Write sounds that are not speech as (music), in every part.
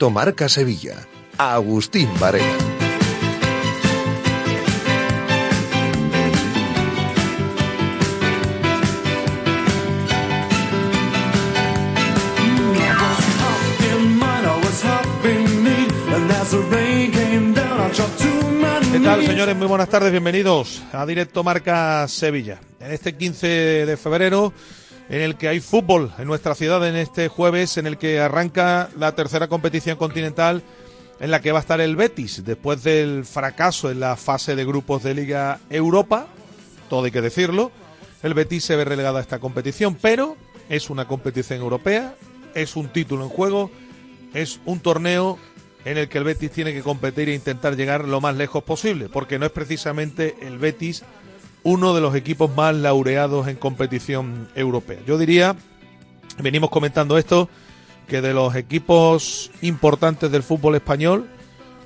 Directo Marca Sevilla. Agustín Varela. ¿Qué tal, señores? Muy buenas tardes, bienvenidos a Directo Marca Sevilla. En este 15 de febrero, en el que hay fútbol en nuestra ciudad, en este jueves, en el que arranca la tercera competición continental, en la que va a estar el Betis, después del fracaso en la fase de grupos de Liga Europa, todo hay que decirlo, el Betis se ve relegado a esta competición, pero es una competición europea, es un título en juego, es un torneo en el que el Betis tiene que competir e intentar llegar lo más lejos posible, porque no es precisamente el Betis uno de los equipos más laureados en competición europea. Yo diría, venimos comentando esto, que de los equipos importantes del fútbol español,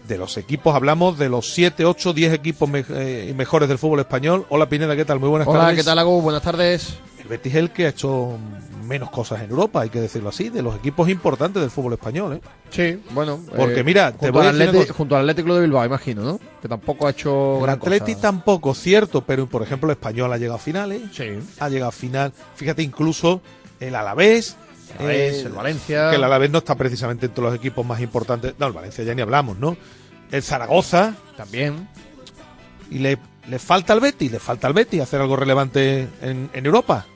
de los equipos, hablamos de los 7, 8, 10 equipos me- eh, mejores del fútbol español. Hola Pineda, ¿qué tal? Muy buenas Hola, tardes. ¿qué tal, Agus? Buenas tardes. El Betis es el que ha hecho menos cosas en Europa, hay que decirlo así, de los equipos importantes del fútbol español. ¿eh? Sí, bueno. Porque mira, te junto, voy a al Atleti- junto al Atlético de Bilbao, imagino, ¿no? Que tampoco ha hecho El gran Atleti cosa. tampoco, cierto, pero por ejemplo el español ha llegado a finales. Sí. ha llegado a final. Fíjate, incluso el Alavés. El Alavés, eh, el Valencia. Que el Alavés no está precisamente entre los equipos más importantes. No, el Valencia ya ni hablamos, ¿no? El Zaragoza. También. Y le, le falta al Betis, le falta al Betis hacer algo relevante en, en Europa.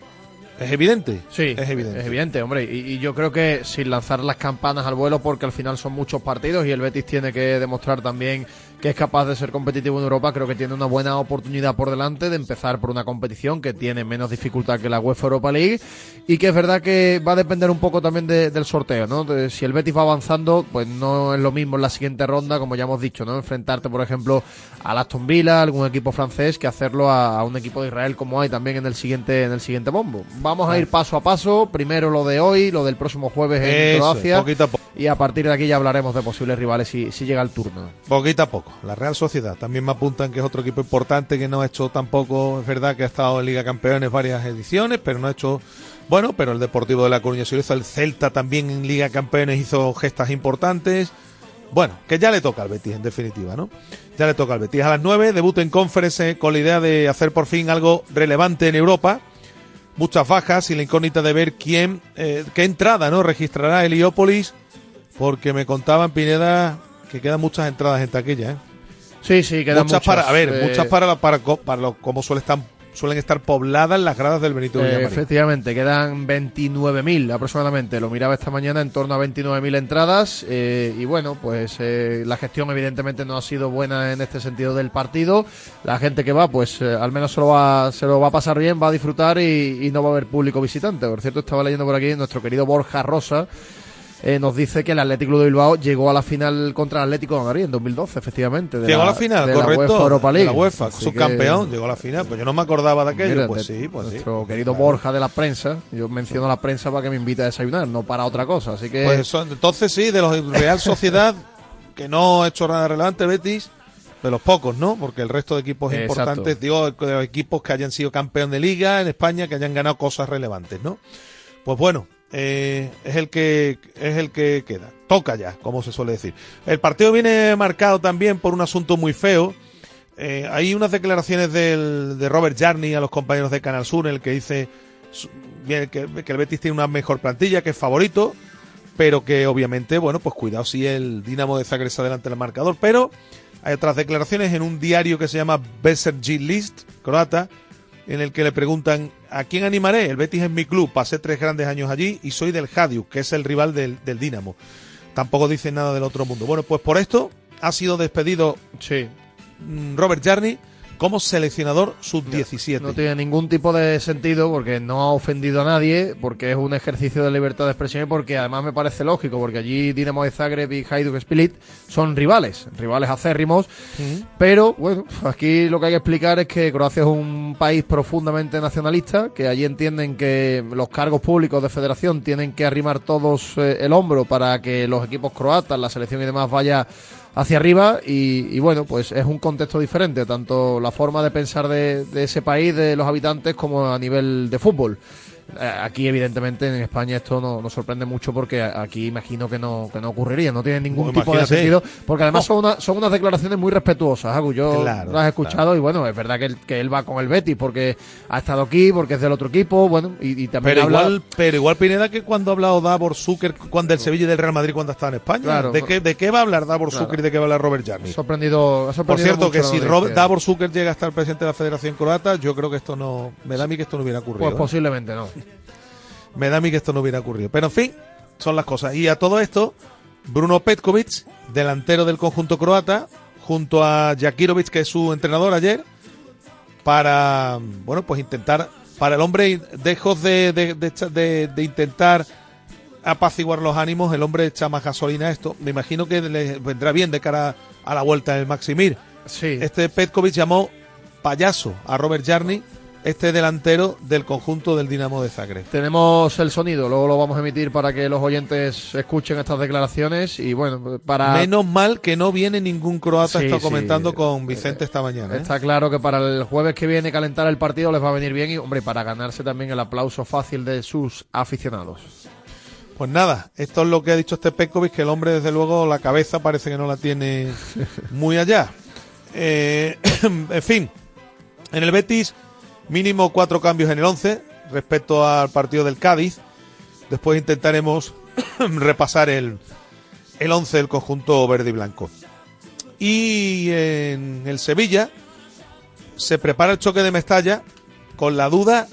Es evidente. Sí, es evidente. Es evidente, hombre. Y, y yo creo que sin lanzar las campanas al vuelo, porque al final son muchos partidos y el Betis tiene que demostrar también que es capaz de ser competitivo en Europa, creo que tiene una buena oportunidad por delante de empezar por una competición que tiene menos dificultad que la UEFA Europa League y que es verdad que va a depender un poco también de- del sorteo, ¿no? De- si el Betis va avanzando, pues no es lo mismo en la siguiente ronda, como ya hemos dicho, ¿no? Enfrentarte, por ejemplo, al Aston Villa, algún equipo francés, que hacerlo a, a un equipo de Israel como hay también en el siguiente en el siguiente bombo. Vamos a ir paso a paso, primero lo de hoy, lo del próximo jueves en Eso, Croacia poquito a poco. y a partir de aquí ya hablaremos de posibles rivales si, si llega el turno. Poquito a poco. La Real Sociedad también me apuntan que es otro equipo importante que no ha hecho tampoco, es verdad que ha estado en Liga Campeones varias ediciones, pero no ha hecho, bueno, pero el Deportivo de la Coruña se lo hizo, el Celta también en Liga Campeones hizo gestas importantes. Bueno, que ya le toca al Betis en definitiva, ¿no? Ya le toca al Betis. A las 9 debuta en Conference eh, con la idea de hacer por fin algo relevante en Europa. Muchas bajas y la incógnita de ver quién, eh, qué entrada, ¿no? Registrará Heliópolis, porque me contaban Pineda que quedan muchas entradas en taquilla, ¿eh? Sí, sí, quedan muchas, para, a ver, eh, muchas para, para, para lo- como suele estar, suelen estar pobladas las gradas del Benito eh, efectivamente, quedan 29.000 aproximadamente. Lo miraba esta mañana en torno a 29.000 entradas. eh, y bueno, pues eh, la gestión evidentemente no ha sido buena en este sentido del partido. La gente que va, pues al menos se lo, va, se lo va a pasar bien, va a disfrutar y, y no va a haber público visitante. Por cierto, estaba leyendo por aquí nuestro querido Borja Rosa. Eh, nos dice que el Atlético Club de Bilbao llegó a la final contra el Atlético de Madrid en 2012, efectivamente. Llegó a la final, de correcto. La UEFA Europa de League. la UEFA, Así subcampeón, que- llegó a la final. Pues yo no me acordaba de aquello. Mira, pues de- sí, pues nuestro Pues querido claro. Borja de la prensa. Yo menciono a la prensa para que me invite a desayunar, no para otra cosa. Así que Pues son- entonces sí, de los Real Sociedad, (laughs) que no ha hecho nada relevante, Betis, de los pocos, ¿no? Porque el resto de equipos Exacto. importantes, digo, de equipos que hayan sido campeón de liga en España, que hayan ganado cosas relevantes, ¿no? Pues bueno, eh, es el que es el que queda. Toca ya, como se suele decir. El partido viene marcado también por un asunto muy feo. Eh, hay unas declaraciones del, de Robert Jarney a los compañeros de Canal Sur en el que dice que, que el Betis tiene una mejor plantilla, que es favorito, pero que obviamente, bueno, pues cuidado si el Dinamo de Zagreb está delante del marcador. Pero hay otras declaraciones en un diario que se llama Beser G List, croata, en el que le preguntan ¿a quién animaré? El Betis es mi club, pasé tres grandes años allí y soy del Hajduk, que es el rival del, del Dinamo. Tampoco dice nada del otro mundo. Bueno, pues por esto ha sido despedido sí. mm, Robert Jarney como seleccionador sub-17. No tiene ningún tipo de sentido porque no ha ofendido a nadie, porque es un ejercicio de libertad de expresión y porque además me parece lógico, porque allí Dinamo de Zagreb y Hajduk Split son rivales, rivales acérrimos, pero bueno, aquí lo que hay que explicar es que Croacia es un país profundamente nacionalista, que allí entienden que los cargos públicos de federación tienen que arrimar todos eh, el hombro para que los equipos croatas, la selección y demás vaya hacia arriba y, bueno, pues es un contexto diferente, tanto la forma de pensar de, de ese país, de los habitantes, como a nivel de fútbol. Eh, aquí evidentemente en España esto no nos sorprende mucho porque aquí imagino que no que no ocurriría. No tiene ningún tipo de sentido porque además son, una, son unas declaraciones muy respetuosas Agu. yo las he escuchado y bueno es verdad que él, que él va con el Betis porque ha estado aquí porque es del otro equipo bueno y, también pero igual pero igual Pineda que cuando ha hablado Davor Zucker cuando el Sevilla y del Real Madrid cuando estaba en España ¿De, qué, ¿de qué va a hablar Davor Zucker y de qué va a hablar Robert Jarni? sorprendido, por cierto que si Robert, Davor Zucker llega a estar presidente de la Federación Croata yo creo que esto no me da a mí que esto no hubiera ocurrido pues ¿eh? posiblemente no me da a mí que esto no hubiera ocurrido. Pero en fin, son las cosas. Y a todo esto, Bruno Petkovic, delantero del conjunto croata, junto a Jakirovic, que es su entrenador ayer, para, bueno, pues intentar, para el hombre, dejos de, de, intentar apaciguar los ánimos, el hombre echa más gasolina a esto. Me imagino que le vendrá bien de cara a la vuelta del Maximir. Sí. Este Petkovic llamó payaso a Robert Jarni este delantero del conjunto del Dinamo de Zagreb. Tenemos el sonido, luego lo vamos a emitir para que los oyentes escuchen estas declaraciones y bueno, para... Menos mal que no viene ningún croata, está comentando con Vicente esta mañana. ¿eh? Está claro que para el jueves que viene calentar el partido les va a venir bien y hombre, para ganarse también el aplauso fácil de sus aficionados. Pues nada, esto es lo que ha dicho este Pekovic, que el hombre desde luego la cabeza parece que no la tiene (laughs) muy allá. Eh, (coughs) en fin, en el Betis Mínimo cuatro cambios en el 11 respecto al partido del Cádiz. Después intentaremos (coughs) repasar el, el 11 del conjunto verde y blanco. Y en el Sevilla se prepara el choque de Mestalla con la duda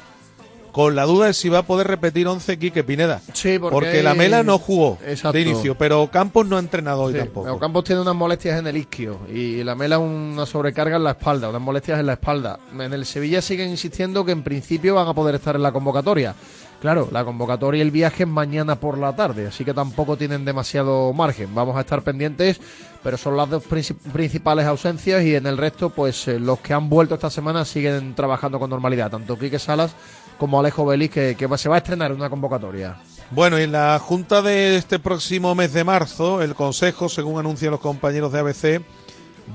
con la duda de si va a poder repetir 11 Quique Pineda. Sí, porque, la Mela no jugó de inicio, pero Campos no ha entrenado hoy tampoco. Campos tiene unas molestias en el isquio y la Mela una sobrecarga en la espalda, unas molestias en la espalda. En el Sevilla siguen insistiendo que en principio van a poder estar en la convocatoria. Claro, la convocatoria y el viaje es mañana por la tarde, así que tampoco tienen demasiado margen. Vamos a estar pendientes, pero son las dos principales ausencias y en el resto, pues eh, los que han vuelto esta semana siguen trabajando con normalidad, tanto Quique Salas como Alejo Belis, que, se va a estrenar una convocatoria. Bueno, y en la junta de este próximo mes de marzo, el Consejo, según anuncian los compañeros de ABC,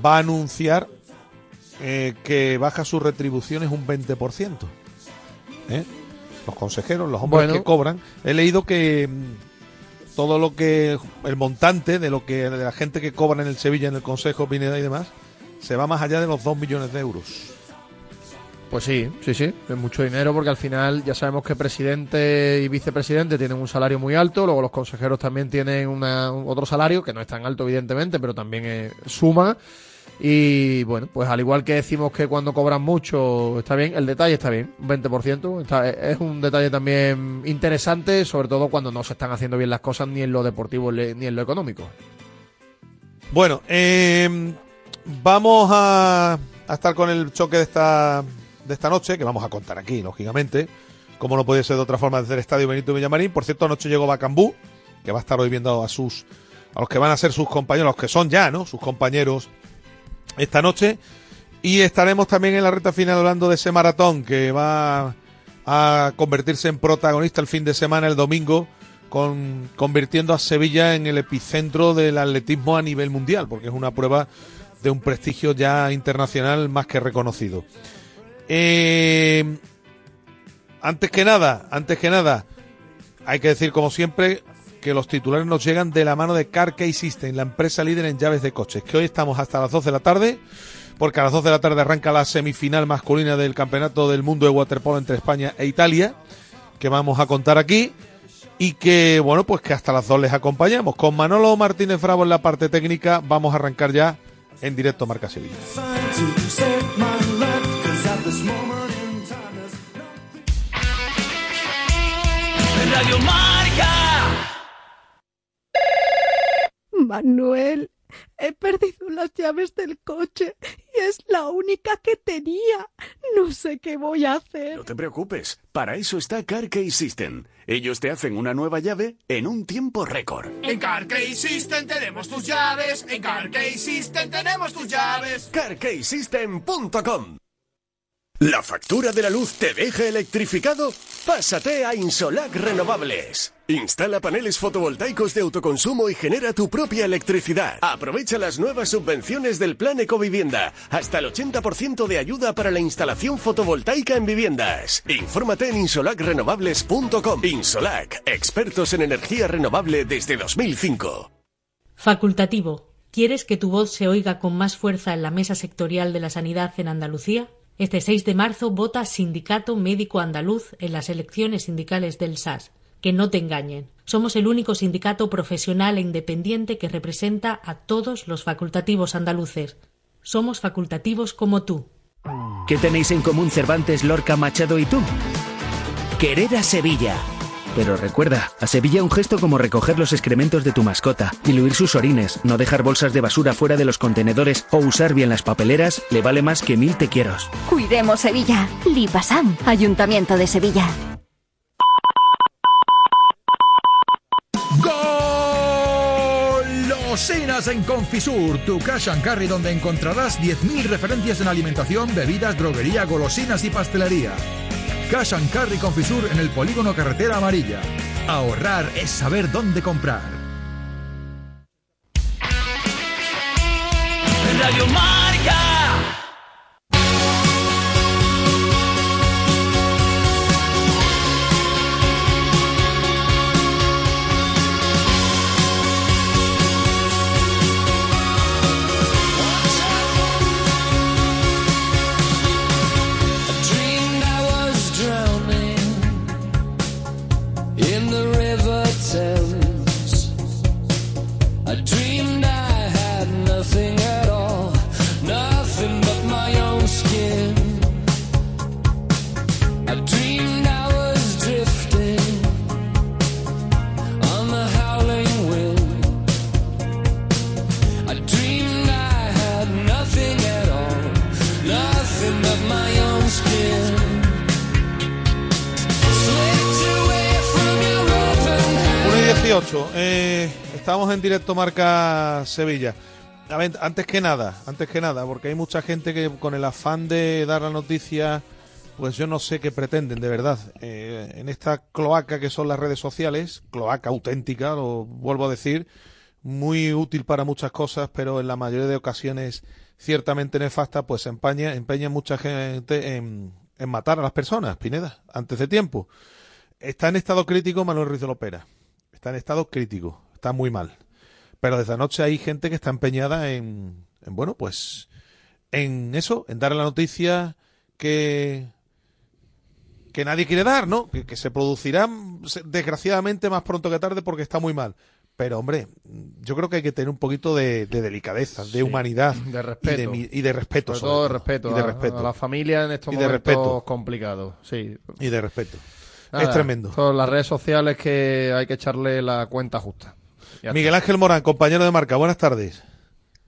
va a anunciar eh, que baja sus retribuciones un 20%. ¿Eh? Los consejeros, los hombres que cobran. He leído que mm, todo lo que. el montante de lo que de la gente que cobra en el Sevilla, en el Consejo, Pineda y demás, se va más allá de los 2 millones de euros. Pues sí, sí, sí, es mucho dinero porque al final ya sabemos que presidente y vicepresidente tienen un salario muy alto, luego los consejeros también tienen una, otro salario que no es tan alto evidentemente, pero también suma. Y bueno, pues al igual que decimos que cuando cobran mucho está bien, el detalle está bien, 20%. es un detalle también interesante, sobre todo cuando no se están haciendo bien las cosas ni en lo deportivo ni en lo económico. Bueno, eh, vamos a estar con el choque de esta de esta noche, que vamos a contar aquí, lógicamente, como no puede ser de otra forma desde el Estadio Benito Villamarín. Por cierto, anoche llegó Bacambú, que va a estar hoy viendo a sus a los que van a ser sus compañeros, los que son ya, ¿no? Sus compañeros esta noche. Y estaremos también en la recta final hablando de ese maratón que va a convertirse en protagonista el fin de semana, el domingo, con, convirtiendo a Sevilla en el epicentro del atletismo a nivel mundial, porque es una prueba de un prestigio ya internacional más que reconocido. Eh, antes que nada, antes que nada, hay que decir como siempre que los titulares nos llegan de la mano de Car System, la empresa líder en llaves de coches, que hoy estamos hasta las 12 de la tarde, porque a las 12 de la tarde arranca la semifinal masculina del Campeonato del Mundo de Waterpolo entre España e Italia, que vamos a contar aquí, y que, bueno, pues que hasta las 2 les acompañamos. Con Manolo Martínez Bravo en la parte técnica, vamos a arrancar ya en directo Marca Sevilla. Radio Marca. Manuel, he perdido las llaves del coche y es la única que tenía. No sé qué voy a hacer. No te preocupes, para eso está CarKey System. Ellos te hacen una nueva llave en un tiempo récord. En CarKey System tenemos tus llaves. En CarKey System tenemos tus llaves. CarKeySystem.com ¿La factura de la luz te deja electrificado? Pásate a Insolac Renovables. Instala paneles fotovoltaicos de autoconsumo y genera tu propia electricidad. Aprovecha las nuevas subvenciones del Plan Ecovivienda. Hasta el 80% de ayuda para la instalación fotovoltaica en viviendas. Infórmate en insolacrenovables.com. Insolac, expertos en energía renovable desde 2005. Facultativo. ¿Quieres que tu voz se oiga con más fuerza en la mesa sectorial de la sanidad en Andalucía? Este 6 de marzo vota Sindicato Médico Andaluz en las elecciones sindicales del SAS. Que no te engañen. Somos el único sindicato profesional e independiente que representa a todos los facultativos andaluces. Somos facultativos como tú. ¿Qué tenéis en común Cervantes, Lorca, Machado y tú? Querer a Sevilla. Pero recuerda, a Sevilla un gesto como recoger los excrementos de tu mascota, diluir sus orines, no dejar bolsas de basura fuera de los contenedores o usar bien las papeleras le vale más que mil te quieros. Cuidemos Sevilla. Lipasam, Ayuntamiento de Sevilla. Golosinas en Confisur, tu cash and carry donde encontrarás 10.000 referencias en alimentación, bebidas, droguería, golosinas y pastelería. Cash and Carry Confisur en el polígono Carretera Amarilla. Ahorrar es saber dónde comprar. Radio Marca. En directo Marca Sevilla. A ver, antes que nada, antes que nada, porque hay mucha gente que con el afán de dar la noticia, pues yo no sé qué pretenden, de verdad. Eh, en esta cloaca que son las redes sociales, cloaca auténtica, lo vuelvo a decir, muy útil para muchas cosas, pero en la mayoría de ocasiones ciertamente nefasta, pues empeña, empeña mucha gente en, matar a las personas, Pineda, antes de tiempo. Está en estado crítico Manuel Ruiz de Lopera. Está en estado crítico. Está muy mal. Pero desde anoche hay gente que está empeñada en, en bueno, pues, en eso, en dar la noticia que, que nadie quiere dar, ¿no? Que, que se producirá se- desgraciadamente más pronto que tarde porque está muy mal. Pero, hombre, yo creo que hay que tener un poquito de, de delicadeza, de Sí, humanidad de respeto. y de, mi- y de respeto. Sobre sobre todo de respeto, Y de a- respeto. a la familia en estos Y de momentos respeto. complicados. Sí. Y de respeto. Nada, es tremendo. Son las redes sociales que hay que echarle la cuenta justa. Ya Miguel está. Ángel Morán, compañero de marca, buenas tardes.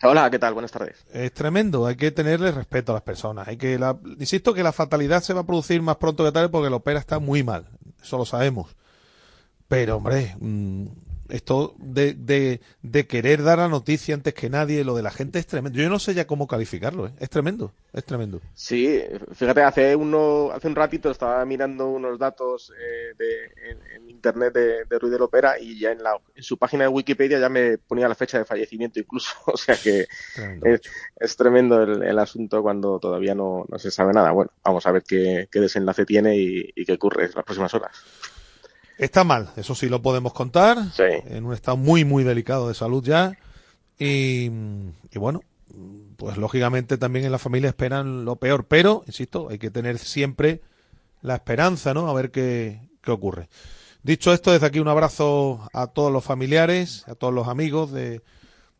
Hola, ¿qué tal? Buenas tardes. Es tremendo, hay que tenerle respeto a las personas. Hay que la- insisto que la fatalidad se va a producir más pronto que tarde porque la opera está muy mal, eso lo sabemos. Pero hombre, mm, esto de, de, de querer dar la noticia antes que nadie, lo de la gente es tremendo. Yo no sé ya cómo calificarlo, ¿eh? es tremendo, es tremendo. Sí, fíjate, hace uno, hace un ratito estaba mirando unos datos eh, de, en, en internet de, de Ruiz de Lopera y ya en, la, en su página de Wikipedia ya me ponía la fecha de fallecimiento incluso. (laughs) O sea que Tremendo. es, es tremendo el, el asunto cuando todavía no, no se sabe nada. Bueno, vamos a ver qué, qué desenlace tiene y, y qué ocurre en las próximas horas. Está mal, eso sí lo podemos contar, Sí. en un estado muy, muy delicado de salud ya. Y, y bueno, pues lógicamente también en la familia esperan lo peor, pero, insisto, hay que tener siempre la esperanza, ¿no? A ver qué, qué ocurre. Dicho esto, desde aquí un abrazo a todos los familiares, a todos los amigos de,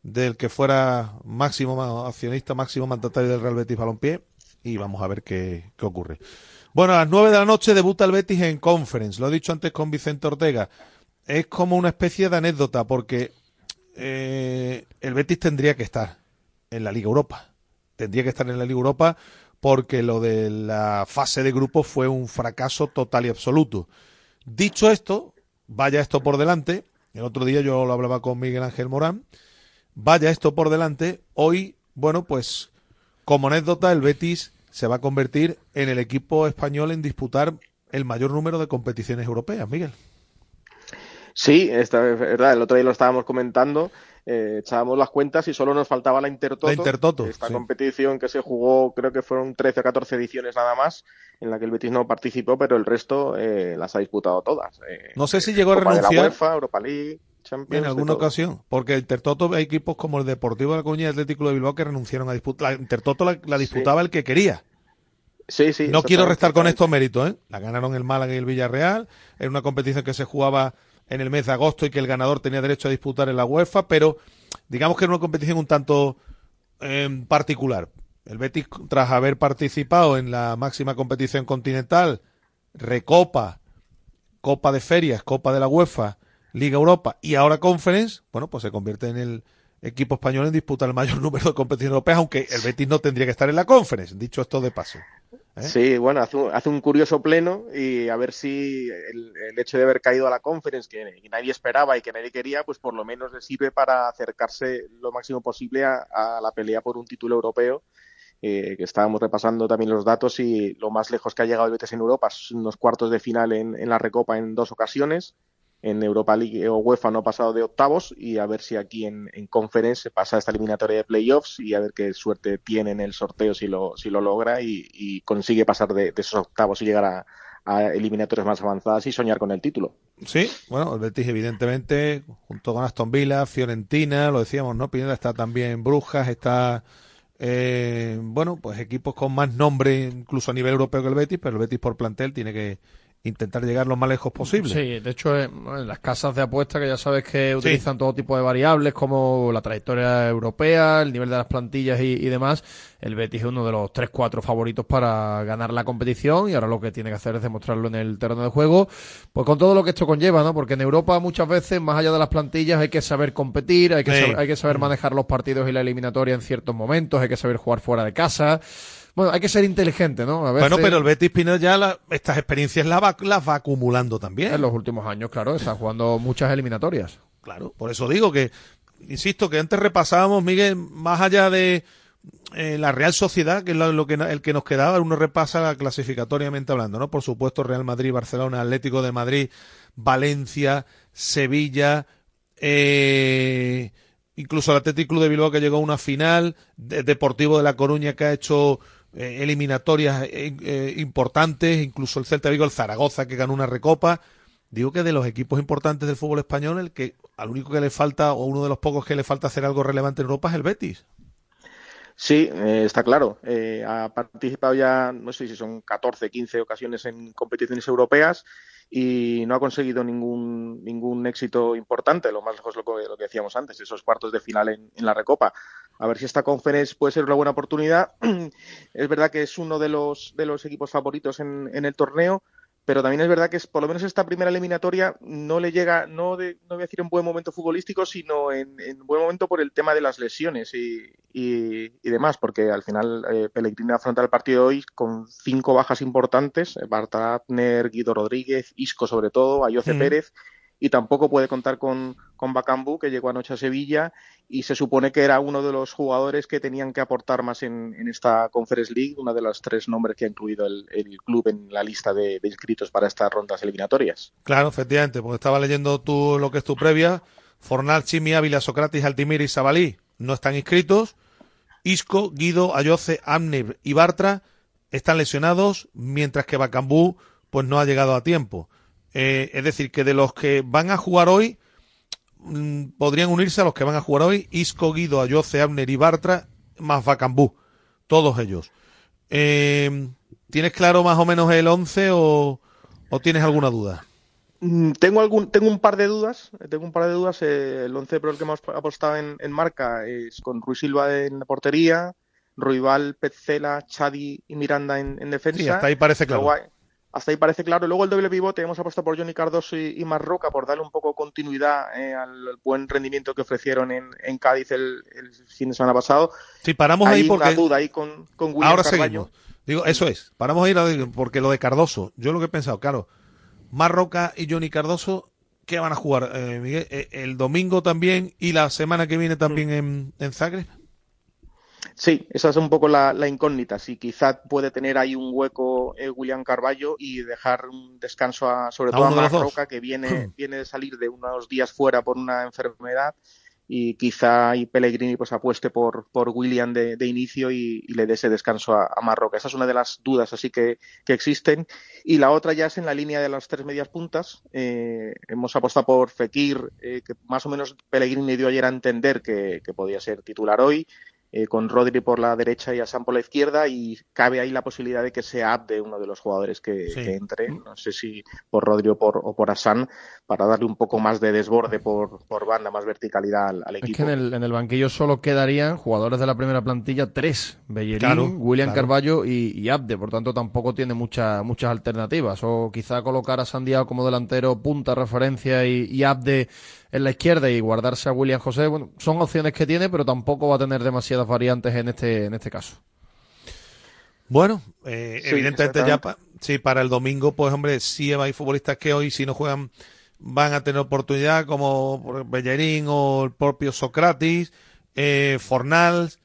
del que fuera máximo accionista, máximo mandatario del Real Betis Balompié, y vamos a ver qué, qué ocurre. Bueno, a las nueve de la noche debuta el Betis en Conference. Lo he dicho antes con Vicente Ortega. Es como una especie de anécdota porque eh, el Betis tendría que estar en la Liga Europa. Tendría que estar en la Liga Europa porque lo de la fase de grupos fue un fracaso total y absoluto. Dicho esto, vaya esto por delante. El otro día yo lo hablaba con Miguel Ángel Morán. Vaya esto por delante. Hoy, bueno, pues como anécdota, el Betis se va a convertir en el equipo español en disputar el mayor número de competiciones europeas, Miguel. Sí, esta es verdad. El otro día lo estábamos comentando. Eh, echábamos las cuentas y solo nos faltaba la Intertoto. La Intertoto, Esta sí. competición que se jugó, creo que fueron 13 o 14 ediciones nada más, en la que el Betis no participó, pero el resto eh, las ha disputado todas. Eh, No sé si llegó a de la renunciar UEFA, Europa League, Champions. en alguna ocasión, porque el Intertoto hay equipos como el Deportivo de la Coruña y el Atlético de Bilbao que renunciaron a disputar. La Intertoto la, la disputaba el que quería. Sí, sí. No quiero restar con estos méritos, ¿eh? La ganaron el Málaga y el Villarreal. Era una competición que se jugaba en el mes de agosto y que el ganador tenía derecho a disputar en la UEFA, pero digamos que era una competición un tanto eh, particular. El Betis, tras haber participado en la máxima competición continental, Recopa, Copa de Ferias, Copa de la UEFA, Liga Europa y ahora Conference, bueno, pues se convierte en el equipo español en disputar el mayor (laughs) número de competiciones europeas, aunque el Betis no tendría que estar en la Conference, dicho esto de paso. ¿eh? Sí, bueno, hace un, curioso pleno y a ver si el, hecho de haber caído a la conference que, nadie esperaba y que nadie quería, pues por lo menos le sirve para acercarse lo máximo posible a, la pelea por un título europeo. eh, que estábamos repasando también los datos y lo más lejos que ha llegado el Betis en Europa son unos cuartos de final en, en la Recopa en dos ocasiones. En Europa League o UEFA no ha pasado de octavos y a ver si aquí en, en Conference pasa esta eliminatoria de playoffs y a ver qué suerte tiene en el sorteo si lo, si lo logra y, consigue pasar de, esos octavos y llegar a, eliminatorias más avanzadas y soñar con el título. Sí, bueno, el Betis evidentemente, junto con Aston Villa, Fiorentina, lo decíamos, ¿no? Pineda está también Brujas, está, eh, bueno, pues equipos con más nombre, incluso a nivel europeo que el Betis, pero el Betis por plantel tiene que intentar llegar lo más lejos posible. Sí, de hecho, eh, en las casas de apuesta que ya sabes que utilizan todo tipo de variables como la trayectoria europea, el nivel de las plantillas y, y demás, el Betis es uno de los 3-4 favoritos para ganar la competición y ahora lo que tiene que hacer es demostrarlo en el terreno de juego, pues con todo lo que esto conlleva, ¿no? Porque en Europa muchas veces, más allá de las plantillas, hay que saber competir, hay que, Sí. saber, hay que saber manejar los partidos y la eliminatoria en ciertos momentos, hay que saber jugar fuera de casa. Bueno, hay que ser inteligente, ¿no? A veces- Bueno, pero el Betis Pineda ya la- estas experiencias las va, las va acumulando también. En los últimos años, claro, está jugando muchas eliminatorias. Claro, por eso digo que, insisto, que antes repasábamos, Miguel, más allá de eh, la Real Sociedad, que es lo, lo que, el que nos quedaba, uno repasa clasificatoriamente hablando, ¿no? Por supuesto, Real Madrid, Barcelona, Atlético de Madrid, Valencia, Sevilla, eh, incluso el Atlético Club de Bilbao que llegó a una final, de- Deportivo de La Coruña que ha hecho eh, eliminatorias eh, eh, importantes, incluso el Celta Vigo, el Zaragoza que ganó una recopa. Digo que de los equipos importantes del fútbol español, el que al único que le falta, o uno de los pocos que le falta hacer algo relevante en Europa es el Betis. Sí, eh, está claro. Eh, ha participado ya, no sé si son 14, 15 ocasiones en competiciones europeas y no ha conseguido ningún, ningún éxito importante. Lo más lejos lo que, lo que decíamos antes, esos cuartos de final en la Recopa. A ver si esta conference puede ser una buena oportunidad. (clears throat) es verdad que es uno de los, de los equipos favoritos en, en el torneo, pero también es verdad que es, por lo menos esta primera eliminatoria no le llega, no, de, no voy a decir en buen momento futbolístico, sino en, en buen momento por el tema de las lesiones y, y, y demás, porque al final eh, Pellegrini afronta el partido de hoy con cinco bajas importantes, eh, Bartra Abner, Guido Rodríguez, Isco sobre todo, Ayoce Mm. Pérez, y tampoco puede contar con, con que llegó anoche a Sevilla, y se supone que era uno de los jugadores que tenían que aportar más en, en esta Conference League, uno de los tres nombres que ha incluido el, el club en la lista de, de inscritos para estas rondas eliminatorias. Claro, efectivamente, porque estaba leyendo tú lo que es tu previa. Fornal, Chimi, Ávila, Socrates, Altimir y Sabalí no están inscritos. Isco, Guido, Ayoce, Amnib y Bartra están lesionados, mientras que Bacambú pues no ha llegado a tiempo. Eh, es decir, que de los que van a jugar hoy, mm, podrían unirse a los que van a jugar hoy, Isco, Guido, Ayoce, Abner y Bartra, más Bacambú, todos ellos. Eh, ¿Tienes claro más o menos el 11 o, o tienes alguna duda? Mm, Tengo algún, tengo un par de dudas. eh, Tengo un par de dudas. eh, el 11 por el que hemos apostado en, en marca es con Ruiz Silva en la portería, Ruibal, Petzela, Chadi y Miranda en, en defensa. Sí, hasta ahí parece claro. Luego hay, hasta ahí parece claro. Luego el doble pivote hemos apostado por Johnny Cardoso y, y Marroca por darle un poco continuidad eh, al buen rendimiento que ofrecieron en, en Cádiz el, el fin de semana pasado. Sí, paramos Hay ahí porque... una duda ahí con, con William Ahora Carballo. seguimos. Digo, eso es. Paramos ahí porque lo de Cardoso. Yo lo que he pensado, claro, Marroca y Johnny Cardoso, ¿qué van a jugar, eh, Miguel? Eh, El domingo también y la semana que viene también en, en Zagreb. Sí, esa es un poco la, la incógnita. Si quizá puede tener ahí un hueco eh, William Carballo y dejar un descanso a, sobre A todo a dos. Marroca, que viene, (clears throat) viene de salir de unos días fuera por una enfermedad. Y quizá ahí Pellegrini pues apueste por, por William de, de inicio y, y le dé ese descanso a, a Marroca. Esa es una de las dudas así que, que existen. Y la otra ya es en la línea de las tres medias puntas. Eh, hemos apostado por Fekir, eh, que más o menos Pellegrini dio ayer a entender que, que podía ser titular hoy eh, con Rodri por la derecha y Asan por la izquierda y cabe ahí la posibilidad de que sea Abde uno de los jugadores que, Sí. que entre, no sé si por Rodri o por, o por Asan, para darle un poco más de desborde por, por banda, más verticalidad al, al Es equipo. que en el, en el banquillo solo quedarían jugadores de la primera plantilla, tres. Bellerín, Claro, William claro. Carballo y, y Abde. Por tanto, tampoco tiene mucha- muchas alternativas. O quizá colocar a Sandiao como delantero, punta, referencia y, y Abde en la izquierda y guardarse a William José. Bueno, son opciones que tiene, pero tampoco va a tener demasiadas variantes en este, en este caso. Bueno, eh, Sí, evidentemente ya pa- sí, para el domingo, pues hombre, sí hay futbolistas que hoy si no juegan van a tener oportunidad como Bellerín o el propio Socrates, eh, Fornals,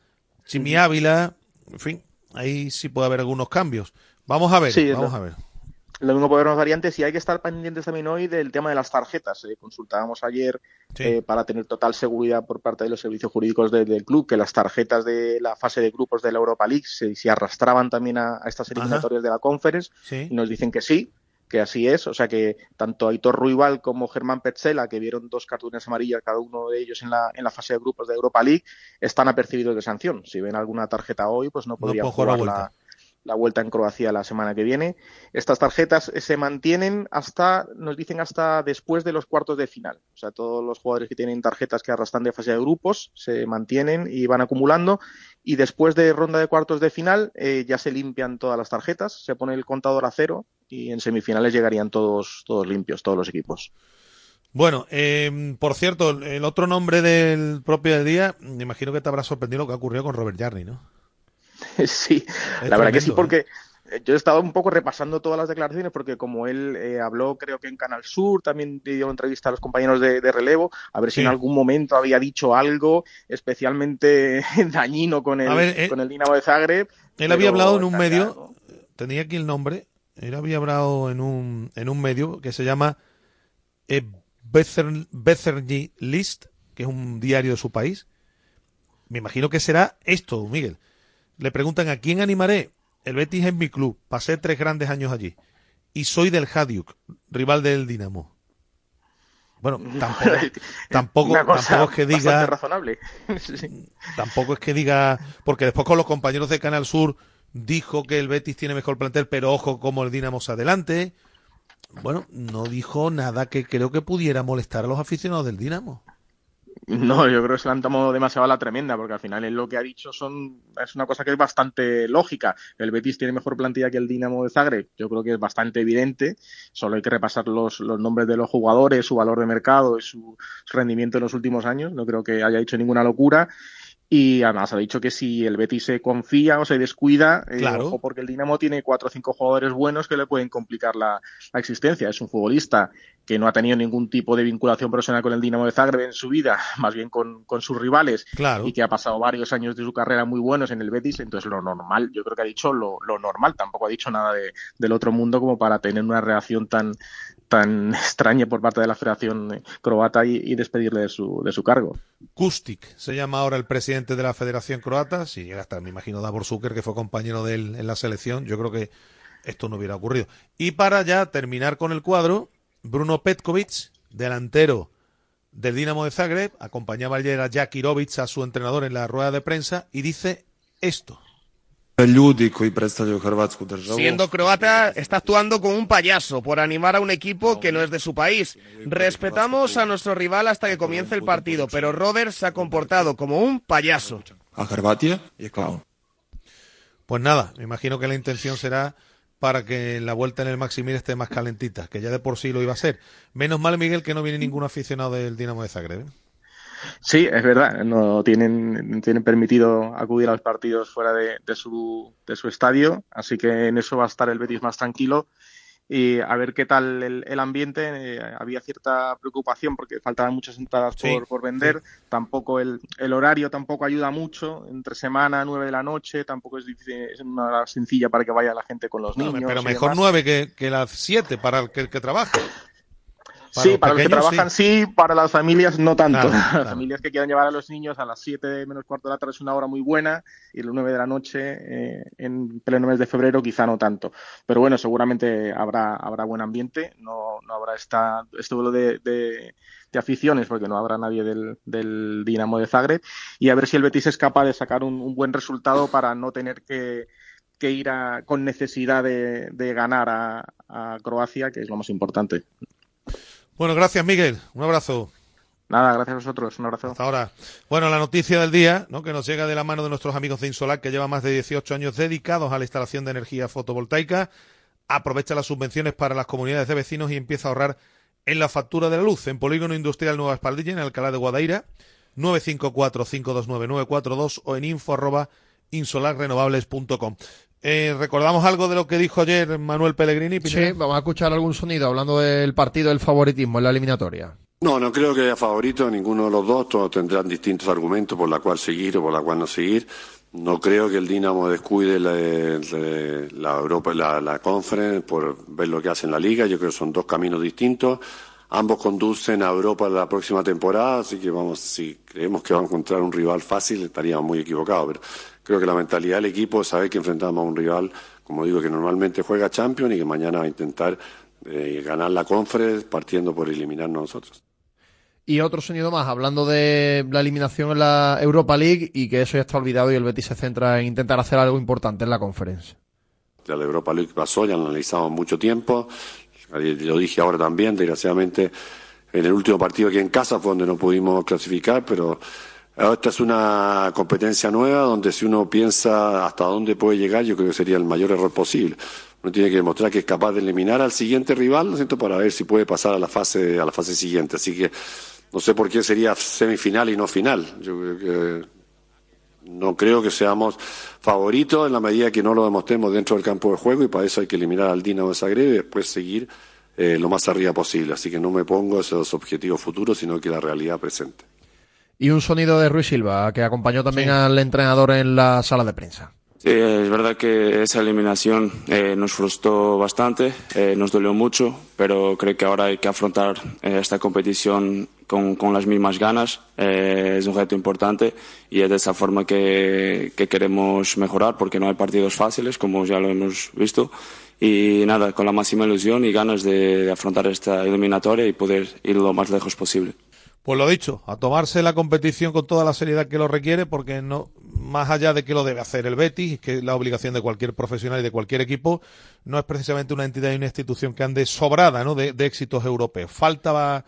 Chimi Ávila, en fin, ahí sí puede haber algunos cambios. Vamos a ver, Sí, vamos a ver. Lo mismo unas variantes y hay que estar pendientes también hoy del tema de las tarjetas. Eh, consultábamos ayer Sí. eh, para tener total seguridad por parte de los servicios jurídicos de- del club que las tarjetas de la fase de grupos de la Europa League se, se arrastraban también a, a estas eliminatorias de la Conference Sí. y nos dicen que sí, que así es. O sea que tanto Aitor Ruibal como Germán Petzela, que vieron dos cartulinas amarillas cada uno de ellos en la, en la fase de grupos de Europa League, están apercibidos de sanción. Si ven alguna tarjeta hoy, pues no podrían puedo jugar la la, vuelta. en Croacia la semana que viene. Estas tarjetas se mantienen hasta, nos dicen hasta después de los cuartos de final. O sea, todos los jugadores que tienen tarjetas que arrastran de fase de grupos se mantienen y van acumulando. Y después de ronda de cuartos de final eh, ya se limpian todas las tarjetas, se pone el contador a cero y en semifinales llegarían todos, todos limpios, todos los equipos. Bueno, eh, por cierto, el otro nombre del propio día, me imagino que te habrá sorprendido lo que ha ocurrido con Robert Jarni, ¿no? (laughs) sí, Es la verdad que sí, tremendo, porque eh, yo he estado un poco repasando todas las declaraciones, porque como él eh, habló, creo que en Canal Sur, también dio una entrevista a los compañeros de, de relevo, a ver si en algún momento había dicho algo especialmente (laughs) dañino con el, ver, eh, con el Dinamo de Zagreb. Él había hablado en un medio, tenía aquí el nombre, él había hablado en un, en un medio que se llama eh, List, que es un diario de su país. Me imagino que será esto, Miguel. Le preguntan a quién animaré. El Betis es mi club. Pasé tres grandes años allí. Y soy del Hadyuk, rival del Dinamo. Bueno, (laughs) tampoco, tampoco, es que diga razonable. (laughs) Sí. tampoco es que diga, porque después con los compañeros de Canal Sur dijo que el Betis tiene mejor plantel, pero ojo como el Dinamo se adelante. Bueno, no dijo nada que creo que pudiera molestar a los aficionados del Dinamo. No, yo creo que se le han tomado demasiado a la tremenda, porque al final él lo que ha dicho son es una cosa que es bastante lógica. El Betis tiene mejor plantilla que el Dinamo de Zagreb, yo creo que es bastante evidente. Solo hay que repasar los, los nombres de los jugadores, su valor de mercado y su rendimiento en los últimos años. No creo que haya dicho ninguna locura. Y además ha dicho que si el Betis se confía o se descuida, eh, Claro. ojo, porque el Dinamo tiene cuatro o cinco jugadores buenos que le pueden complicar la, la existencia. Es un futbolista que no ha tenido ningún tipo de vinculación personal con el Dinamo de Zagreb en su vida, (laughs) más bien con, con sus rivales, Claro. y que ha pasado varios años de su carrera muy buenos en el Betis, entonces lo normal, yo creo que ha dicho lo, lo normal, tampoco ha dicho nada de, del otro mundo como para tener una reacción tan tan (laughs) extraña por parte de la Federación eh, Croata y, despedirle de su, de su cargo. Kustik se llama ahora el presidente de la Federación Croata. Si llega hasta, me imagino, Davor Zucker, que fue compañero de él en la selección, yo creo que esto no hubiera ocurrido. Y para ya terminar con el cuadro, Bruno Petkovic, delantero del Dinamo de Zagreb, acompañaba ayer a Jack Irovic, a su entrenador, en la rueda de prensa, y dice esto. Siendo croata, está actuando como un payaso por animar a un equipo que no es de su país. Respetamos a nuestro rival hasta que comience el partido, pero Robert se ha comportado como un payaso. A je klaun. Pues nada, me imagino que la intención será para que la vuelta en el Maximil esté más calentita, que ya de por sí lo iba a ser. Menos mal, Miguel, que no viene ningún aficionado del Dinamo de Zagreb. ¿eh? Sí, es verdad, no tienen, no tienen permitido acudir a los partidos fuera de, de, su, de su estadio, así que en eso va a estar el Betis más tranquilo y a ver qué tal el, el ambiente. Eh, había cierta preocupación porque faltaban muchas entradas Sí, por, por vender. Tampoco el, el horario tampoco ayuda mucho. Entre semana, nueve de la noche, tampoco es, difícil- es una hora sencilla para que vaya la gente con los niños. Pero mejor nueve que, que las siete para el que, que sí, los para los que trabajan sí. para las familias no tanto. Claro, Las (laughs) claro. familias que quieran llevar a los niños a las 7 menos cuarto de la tarde es una hora muy buena y las 9 de la noche eh, en pleno mes de febrero quizá no tanto. Pero bueno, seguramente habrá, habrá buen ambiente, no, no habrá esta, este vuelo de, de, de aficiones porque no habrá nadie del, del Dinamo de Zagreb y a ver si el Betis es capaz de sacar un, un buen resultado para no tener que que ir a- con necesidad de, de ganar a, a Croacia, que es lo más importante. Bueno, gracias, Miguel. Un abrazo. Nada, gracias a vosotros. Un abrazo. Hasta ahora. Bueno, la noticia del día, ¿no? que nos llega de la mano de nuestros amigos de Insolac, que llevan más de 18 años dedicados a la instalación de energía fotovoltaica. Aprovecha las subvenciones para las comunidades de vecinos y empieza a ahorrar en la factura de la luz. En Polígono Industrial Nueva Espaldilla, en Alcalá de Guadaira, 954-529-442 o en info arroba insolarrenovables.com. Eh, ¿Recordamos algo de lo que dijo ayer Manuel Pellegrini? Pineda? Sí, vamos a escuchar algún sonido hablando del partido del favoritismo en la eliminatoria. No, no creo que haya favorito ninguno de los dos. Todos tendrán distintos argumentos por la cual seguir o por la cual no seguir. No creo que el Dinamo descuide la, la- la Europa, la, la Conference por ver lo que hace en la Liga. Yo creo que son dos caminos distintos. Ambos conducen a Europa la próxima temporada, así que vamos, si creemos que va a encontrar un rival fácil, estaríamos muy equivocados. Pero creo que la mentalidad del equipo es saber que enfrentamos a un rival, como digo, que normalmente juega Champions y que mañana va a intentar eh, ganar la Conference partiendo por eliminarnos nosotros. Y otro sonido más, hablando de la eliminación en la Europa League y que eso ya está olvidado y el Betis se centra en intentar hacer algo importante en la conferencia. La Europa League pasó, ya lo analizamos mucho tiempo. Lo dije ahora también, desgraciadamente, en el último partido aquí en casa fue donde no pudimos clasificar, pero esta es una competencia nueva donde si uno piensa hasta dónde puede llegar, yo creo que sería el mayor error posible. Uno tiene que demostrar que es capaz de eliminar al siguiente rival, ¿no es cierto?, para ver si puede pasar a la fase, a la fase siguiente. Así que no sé por qué sería semifinal y no final. Yo creo que no creo que seamos favoritos en la medida que no lo demostremos dentro del campo de juego y para eso hay que eliminar al Dinamo de Zagreb y después seguir eh, lo más arriba posible. Así que no me pongo esos objetivos futuros, sino que la realidad presente. Y un sonido de Ruiz Silva, que acompañó también al entrenador en la sala de prensa. Sí, es verdad que esa eliminación eh, nos frustró bastante, eh, nos dolió mucho, pero creo que ahora hay que afrontar eh, esta competición con, con las mismas ganas. Es un reto importante y es de esa forma que, que queremos mejorar, porque no hay partidos fáciles, como ya lo hemos visto. Y nada, con la máxima ilusión y ganas de, de afrontar esta eliminatoria y poder ir lo más lejos posible. Pues lo dicho, a tomarse la competición con toda la seriedad que lo requiere, porque no, más allá de que lo debe hacer el Betis, que es la obligación de cualquier profesional y de cualquier equipo, no es precisamente una entidad y una institución que ande sobrada ¿no? de, éxitos europeos. Falta va,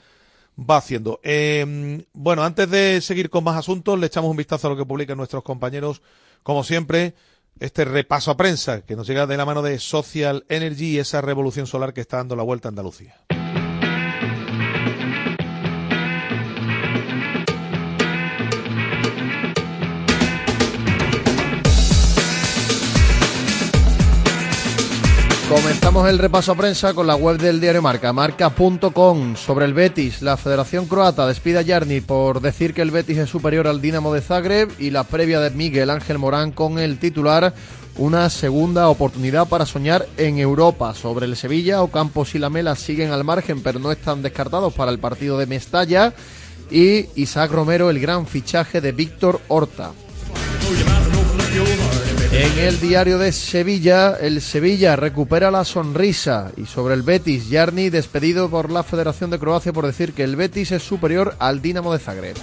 va haciendo. Eh, bueno, antes de seguir con más asuntos, le echamos un vistazo a lo que publican nuestros compañeros, como siempre, este repaso a prensa que nos llega de la mano de Social Energy y esa revolución solar que está dando la vuelta a Andalucía. Comenzamos el repaso a prensa con la web del diario Marca, marca.com, sobre el Betis. La Federación Croata despide a Yarni por decir que el Betis es superior al Dinamo de Zagreb y la previa de Miguel Ángel Morán con el titular una segunda oportunidad para soñar en Europa. Sobre el Sevilla, Ocampos y Lamela siguen al margen pero no están descartados para el partido de Mestalla y Isaac Romero el gran fichaje de Víctor Horta. En el diario de Sevilla, el Sevilla recupera la sonrisa y sobre el Betis, Yarni despedido por la Federación de Croacia por decir que el Betis es superior al Dinamo de Zagreb.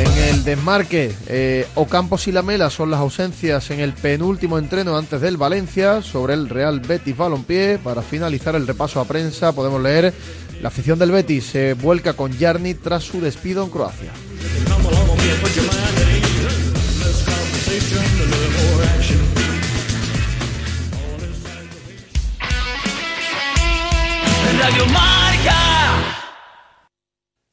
En el desmarque, eh, Ocampos y Lamela son las ausencias en el penúltimo entreno antes del Valencia sobre el Real Betis Balompié. Para finalizar el repaso a prensa podemos leer la afición del Betis se vuelca con Yarni tras su despido en Croacia. they turn to action. Your mom.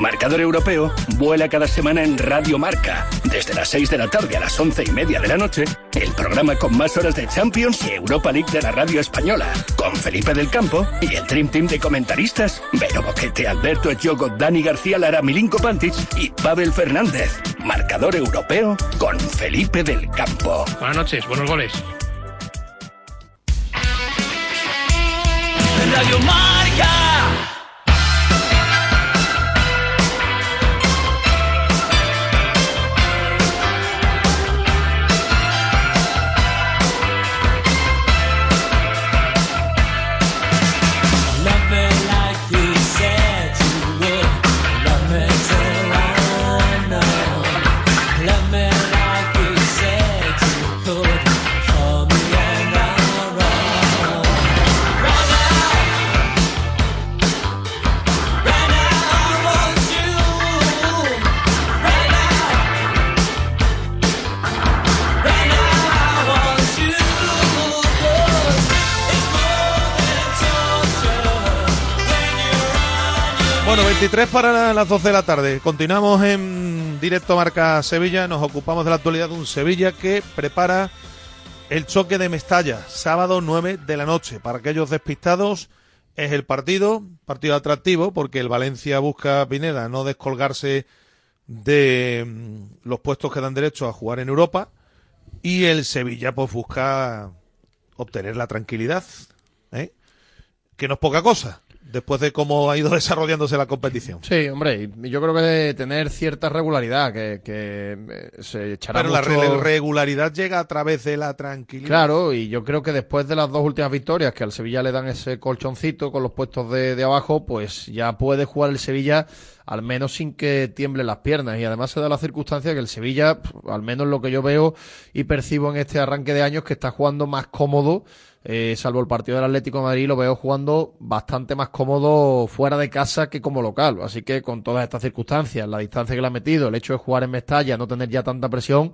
Marcador Europeo vuela cada semana en Radio Marca. Desde las 6 de la tarde a las 11 y media de la noche, el programa con más horas de Champions y Europa League de la radio española. Con Felipe del Campo y el Dream Team de comentaristas: Vero Boquete, Alberto Echogo, Dani García Lara, Milinko Pantic y Pavel Fernández. Marcador Europeo con Felipe del Campo. Buenas noches, buenos goles. Radio Marca. Bueno, 23 para las 12 de la tarde. Continuamos en directo Marca Sevilla. Nos ocupamos de la actualidad de un Sevilla que prepara el choque de Mestalla, sábado 9 de la noche. Para aquellos despistados, es el partido, partido atractivo, porque el Valencia busca Pineda no descolgarse de mm, los puestos que dan derecho a jugar en Europa. Y el Sevilla, pues busca obtener la tranquilidad, ¿eh? que no es poca cosa después de cómo ha ido (laughs) desarrollándose la competición. Sí, hombre, yo creo que de tener cierta regularidad, que, que eh, se echará Pero la mucho- regularidad llega a través de la tranquilidad. Claro, y yo creo que después de las dos últimas victorias que al Sevilla le dan ese colchoncito con los puestos de, de abajo, pues ya puede jugar el Sevilla al menos sin que tiemblen las piernas. Y además se da la circunstancia que el Sevilla, al menos lo que yo veo y percibo en este arranque de años, que está jugando más cómodo. Eh, salvo el partido del Atlético de Madrid, lo veo jugando bastante más cómodo fuera de casa que como local. Así que con todas estas circunstancias, la distancia que le ha metido, el hecho de jugar en Mestalla, no tener ya tanta presión,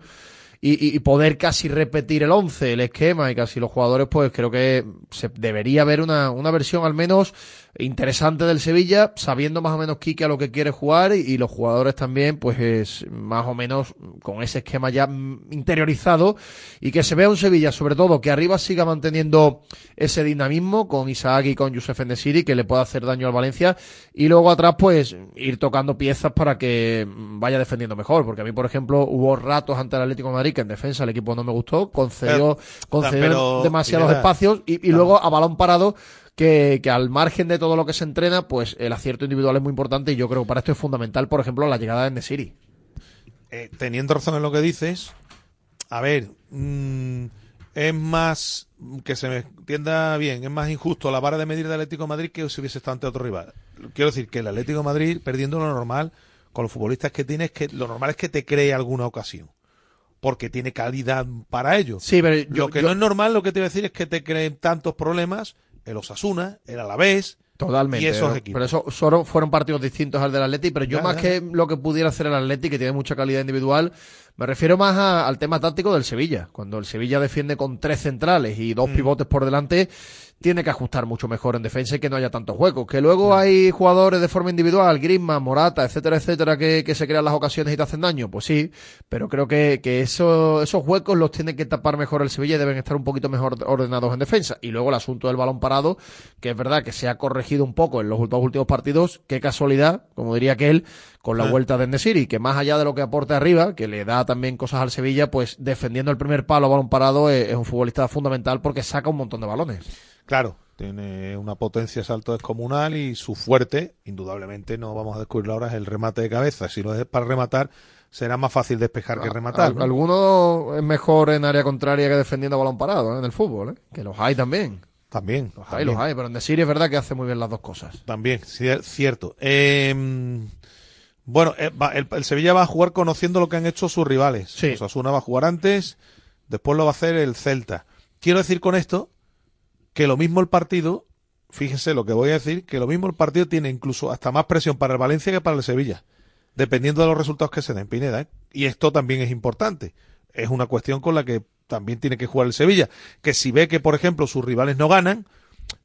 y, y- poder casi repetir el 11, el esquema y casi los jugadores, pues creo que se debería ver una, una versión al menos interesante del Sevilla, sabiendo más o menos Quique a lo que quiere jugar y, y los jugadores también, pues es más o menos con ese esquema ya interiorizado y que se vea un Sevilla, sobre todo, que arriba siga manteniendo ese dinamismo con Isaac y con Youssef Enesiri, que le pueda hacer daño al Valencia y luego atrás, pues ir tocando piezas para que vaya defendiendo mejor, porque a mí, por ejemplo, hubo ratos ante el Atlético de Madrid que en defensa el equipo no me gustó, concedió, Pero- concedió pero, demasiados espacios y, y luego a balón parado que, que al margen de todo lo que se entrena, pues el acierto individual es muy importante y yo creo que para esto es fundamental, por ejemplo, la llegada de Nesiri. Eh, teniendo razón en lo que dices, a ver, mm, es más, que se me entienda bien, es más injusto la vara de medir del Atlético de Madrid que si hubiese estado ante otro rival. Quiero decir que el Atlético de Madrid, perdiendo lo normal, con los futbolistas que tiene, es que lo normal es que te cree alguna ocasión. Porque tiene calidad para ello. Sí, pero yo- lo que yo- no es normal, lo que te voy a decir, es que te creen tantos problemas el Osasuna, el Alavés, Totalmente. y esos pero, equipos. pero eso fueron, fueron partidos distintos al del Atleti, pero yo Ya, más ya. que lo que pudiera hacer el Atleti, que tiene mucha calidad individual, Me refiero más a- al tema táctico del Sevilla. Cuando el Sevilla defiende con tres centrales y dos pivotes por delante, tiene que ajustar mucho mejor en defensa y que no haya tantos huecos. Que luego hay jugadores de forma individual, Griezmann, Morata, etcétera, etcétera, que, que se crean las ocasiones y te hacen daño. Pues sí, pero creo que, que eso- esos huecos los tiene que tapar mejor el Sevilla y deben estar un poquito mejor ordenados en defensa. Y luego el asunto del balón parado, que es verdad que se ha corregido un poco en los dos últimos partidos. Qué casualidad, como diría aquel, con la Ah. vuelta de Nesiri, que más allá de lo que aporte arriba, que le da también cosas al Sevilla, pues defendiendo el primer palo a balón parado es, es un futbolista fundamental porque saca un montón de balones. Claro, tiene una potencia salto descomunal y su fuerte, indudablemente, no vamos a descubrirlo ahora, es el remate de cabeza. Si lo es para rematar, será más fácil despejar que rematar. Al- ¿no? Alguno es mejor en área contraria que defendiendo a balón parado ¿eh? en el fútbol, ¿eh? que los hay también. También. Los hay, los hay, pero en Nesiri es verdad que hace muy bien las dos cosas. También, cier- cierto. Eh, bueno, eh, el, el Sevilla va a jugar conociendo lo que han hecho sus rivales. Sí. Osasuna va a jugar antes, después lo va a hacer el Celta. Quiero decir con esto que lo mismo el partido, fíjense lo que voy a decir, que lo mismo el partido tiene incluso hasta más presión para el Valencia que para el Sevilla, dependiendo de los resultados que se den, Pineda. ¿eh? Y esto también es importante. Es una cuestión con la que también tiene que jugar el Sevilla, que si ve que, por ejemplo, sus rivales no ganan,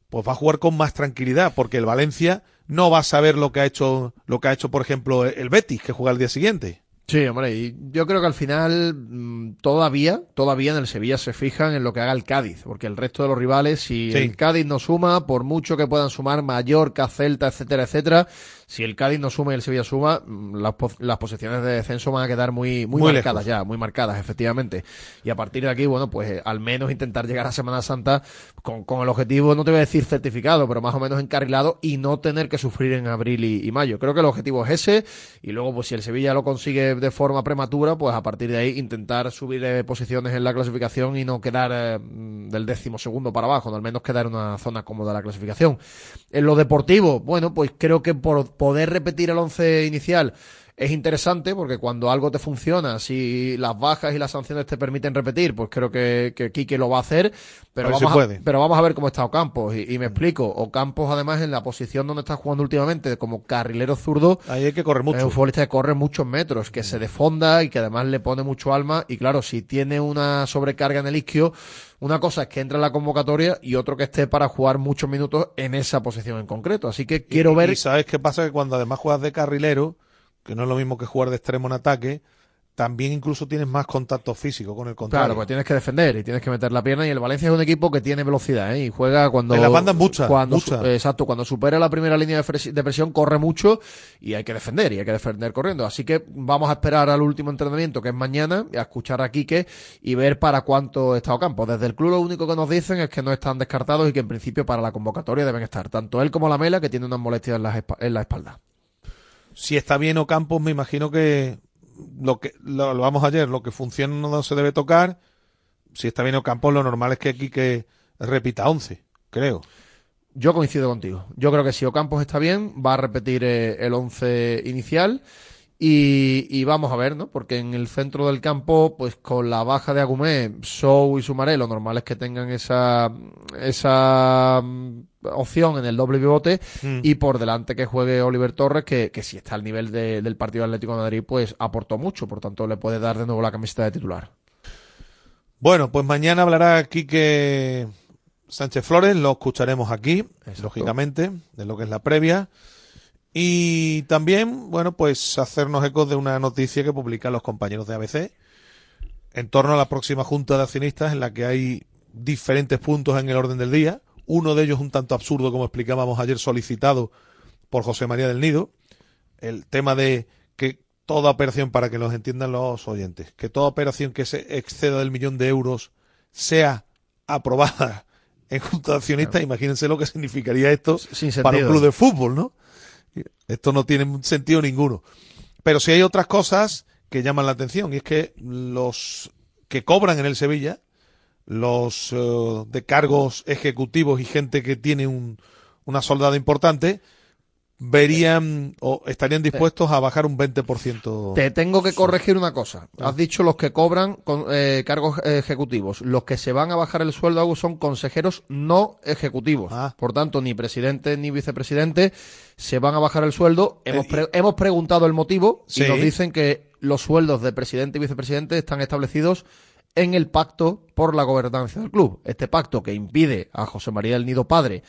pues va a jugar con más tranquilidad, porque el Valencia no va a saber lo que ha hecho, lo que ha hecho, por ejemplo, el Betis, que juega el día siguiente. Sí, hombre, y yo creo que al final mm, todavía, todavía en el Sevilla se fijan en lo que haga el Cádiz, porque el resto de los rivales, si Sí. el Cádiz no suma, por mucho que puedan sumar Mallorca, Celta, etcétera, etcétera, si el Cádiz no suma y el Sevilla suma, mm, las, las posiciones de descenso van a quedar muy, muy, Muy marcadas lejos. ya, muy marcadas, efectivamente. Y a partir de aquí, bueno, pues eh, al menos intentar llegar a Semana Santa con, con el objetivo, no te voy a decir certificado, pero más o menos encarrilado y no tener que sufrir en abril y, y mayo. Creo que el objetivo es ese y luego, pues si el Sevilla lo consigue de forma prematura, pues a partir de ahí intentar subir eh, posiciones en la clasificación y no quedar eh, mm, del décimo segundo para abajo, no al menos quedar en una zona cómoda de la clasificación. En lo deportivo, bueno, pues creo que por poder repetir el once inicial es interesante porque cuando algo te funciona, si las bajas y las sanciones te permiten repetir, pues creo que, que Quique lo va a hacer. Pero, A vamos, si a, puede. pero vamos a ver cómo está Ocampos. Y, y me explico. Ocampos, además, en la posición donde está jugando últimamente, como carrilero zurdo, Ahí hay que correr mucho. es un futbolista que corre muchos metros, que se defonda y que además le pone mucho alma. Y claro, si tiene una sobrecarga en el isquio, una cosa es que entre en la convocatoria y otro que esté para jugar muchos minutos en esa posición en concreto. Así que quiero Y- ver. Y sabes qué pasa que cuando además juegas de carrilero, que no es lo mismo que jugar de extremo en ataque, también incluso tienes más contacto físico con el contrario. Claro, pues tienes que defender y tienes que meter la pierna y el Valencia es un equipo que tiene velocidad ¿eh? y juega cuando En las bandas mucha, cuando mucha. eh, exacto cuando supera la primera línea de, presión corre mucho y hay que defender y hay que defender corriendo así que vamos a esperar al último entrenamiento que es mañana a escuchar a Quique y ver para cuánto está Ocampo desde el club lo único que nos dicen es que no están descartados y que en principio para la convocatoria deben estar tanto él como la Mela que tiene unas molestias en la, en la espalda si está bien Ocampos, me imagino que lo que lo, lo vamos ayer, lo que funciona no se debe tocar. Si está bien Ocampos, lo normal es que aquí que repita 11, creo. Yo coincido contigo. Yo creo que si Ocampos está bien, va a repetir eh, el 11 inicial. Y, y vamos a ver, ¿no? Porque en el centro del campo, pues con la baja de Agumé, Sou y Sumaré, lo normal es que tengan esa, esa opción en el doble pivote. Mm. Y por delante que juegue Oliver Torres, que, que si está al nivel de- del partido Atlético de Madrid, pues aportó mucho. Por tanto, le puede dar de nuevo la camiseta de titular. Bueno, pues mañana hablará Quique Sánchez Flores, lo escucharemos aquí, lógicamente, de lo que es la previa. Y también, bueno, pues hacernos eco de una noticia que publican los compañeros de ABC en torno a la próxima Junta de Accionistas en la que hay diferentes puntos en el orden del día. Uno de ellos un tanto absurdo, como explicábamos ayer, solicitado por José María del Nido. El tema de que toda operación, para que los entiendan los oyentes, que toda operación que se exceda del millón de euros sea aprobada (laughs) en Junta de Accionistas. Imagínense lo que significaría esto Sin para un club de fútbol, ¿no? Esto no tiene sentido ninguno. Pero sí hay otras cosas que llaman la atención y es que los que cobran en el Sevilla, los eh, de cargos ejecutivos y gente que tiene un, una soldada importante, verían o estarían dispuestos a bajar un 20%. Te tengo que corregir una cosa. Has dicho los que cobran con, eh, cargos ejecutivos. Los que se van a bajar el sueldo son consejeros no ejecutivos. Por tanto, ni presidente ni vicepresidente se van a bajar el sueldo. Hemos, pre- hemos preguntado el motivo Sí. y nos dicen que los sueldos de presidente y vicepresidente están establecidos en el pacto por la gobernanza del club. Este pacto que impide a José María del Nido Padre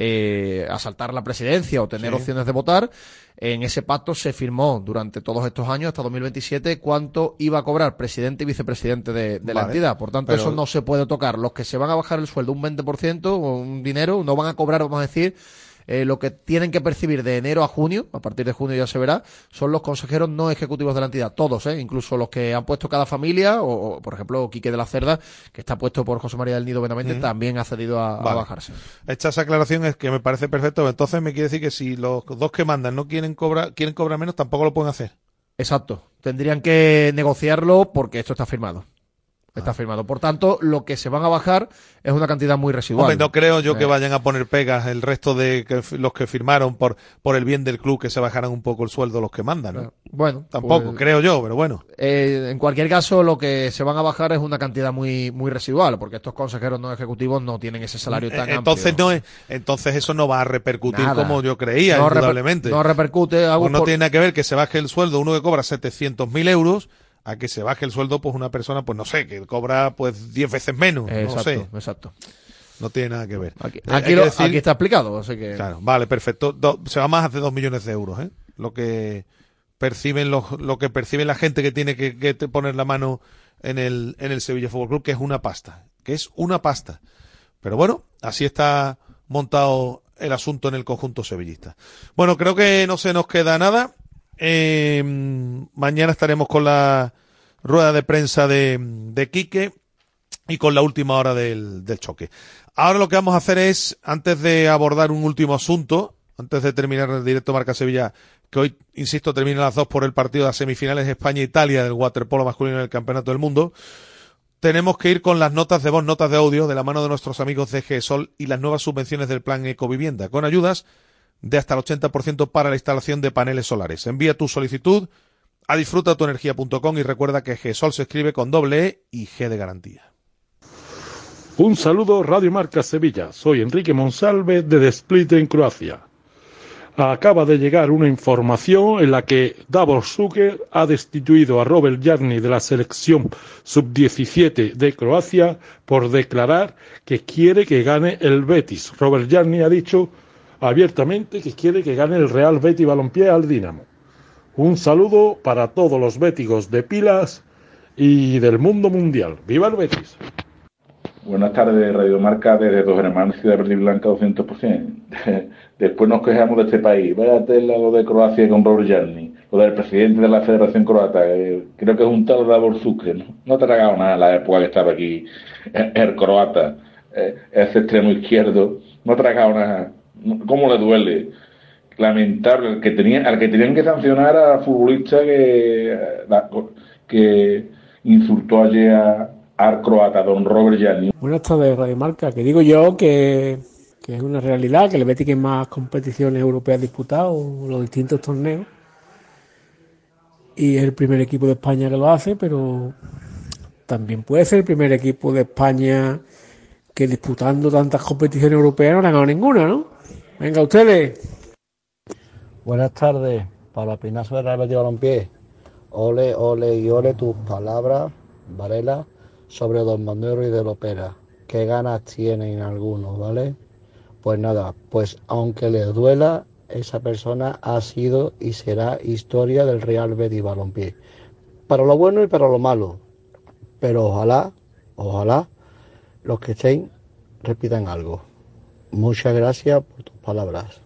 eh, asaltar la presidencia o tener Sí. opciones de votar, en ese pacto se firmó durante todos estos años, hasta 2027, cuánto iba a cobrar presidente y vicepresidente de, de la entidad. Por tanto, Pero- eso no se puede tocar. Los que se van a bajar el sueldo un 20% o un dinero, no van a cobrar, vamos a decir, eh, lo que tienen que percibir de enero a junio, a partir de junio ya se verá, son los consejeros no ejecutivos de la entidad, todos, ¿eh? incluso los que han puesto cada familia, o, o, por ejemplo Quique de la Cerda, que está puesto por José María del Nido Benavente, también ha cedido a, bajarse. Esa aclaración es que me parece perfecto. Entonces me quiere decir que si los dos que mandan no quieren cobrar, quieren cobrar menos, tampoco lo pueden hacer. Exacto. Tendrían que negociarlo porque esto está firmado. Está firmado. Por tanto, lo que se van a bajar es una cantidad muy residual. Hombre, no creo yo que Eh, vayan a poner pegas el resto de que, los que firmaron por, por el bien del club que se bajaran un poco el sueldo los que mandan. ¿no? Bueno, Tampoco, pues- creo yo, pero bueno. Eh, en cualquier caso, lo que se van a bajar es una cantidad muy muy residual, porque estos consejeros no ejecutivos no tienen ese salario tan Eh, entonces amplio. no es, entonces eso no va a repercutir Nada. como yo creía, No reper- indudablemente. no repercute, Pues no por- tiene nada que ver que se baje el sueldo uno que cobra 700.000 euros a que se baje el sueldo pues una persona pues no sé que cobra pues 10 veces menos no Exacto, sé exacto. no tiene nada que ver Aquí, aquí que lo- decir- aquí está explicado, así que Claro, vale, perfecto. Do- se va más de 2 millones de euros, ¿eh? Lo que perciben los, lo que percibe la gente que tiene que, que poner la mano en el, en el Sevilla Fútbol Club, que es una pasta, que es una pasta. Pero bueno, así está montado el asunto en el conjunto sevillista. Bueno, creo que no se nos queda nada. Eh, mañana estaremos con la rueda de prensa de, de Quique y con la última hora del, choque. Ahora lo que vamos a hacer es, antes de abordar un último asunto, antes de terminar el directo Marca Sevilla, que hoy, insisto, termina a las dos por el partido de las semifinales España-Italia del waterpolo masculino del Campeonato del Mundo, tenemos que ir con las notas de voz, notas de audio, de la mano de nuestros amigos de GESOL y las nuevas subvenciones del plan Ecovivienda, con ayudas de hasta el 80% para la instalación de paneles solares. Envía tu solicitud a disfrutatuenergia.com y recuerda que GESOL se escribe con doble E y G de garantía. Un saludo Radio Marca Sevilla. Soy Enrique Monsalve de Split en Croacia. Acaba de llegar una información en la que Davor Suker ha destituido a Robert Jarni de la selección sub-17 de Croacia por declarar que quiere que gane el Betis. Robert Jarni ha dicho abiertamente que quiere que gane el Real Betis Balompié al Dinamo. Un saludo para todos los béticos de pilas y del mundo mundial. ¡Viva el Betis! Buenas tardes, Radio Marca, desde Dos Hermanos, Ciudad Verde Blanca, 200%. Después nos quejamos de este país. Vaya tela lo de Croacia con Robert Jarni, lo del presidente de la Federación Croata, eh, creo que es un tal Davor Sucre, ¿no? No ha tragado nada en la época que estaba aquí eh, el croata, eh, ese extremo izquierdo, no ha tragado nada. ¿Cómo le duele? Lamentable, al que tenían que sancionar a futbolista que, eh, que insultó ayer a, al croata, don Robert Jarni. Buenas tardes, Radio Marca. Que digo yo que, que es una realidad que el Betis que más competiciones europeas ha disputado, los distintos torneos. Y es el primer equipo de España que lo hace, pero también puede ser el primer equipo de España que disputando tantas competiciones europeas no le ha ganado ninguna, ¿no? Venga, ustedes. Buenas tardes, para Pinazo de Real Betis Balompié. Ole, ole y ole tus palabras, Varela, sobre Don Manuel Ruiz de Lopera. ¿Qué ganas tienen algunos, vale? Pues nada, pues aunque les duela, esa persona ha sido y será historia del Real Betis Balompié. Para lo bueno y para lo malo. Pero ojalá, ojalá, los que estén repitan algo. Muchas gracias por tus palabras.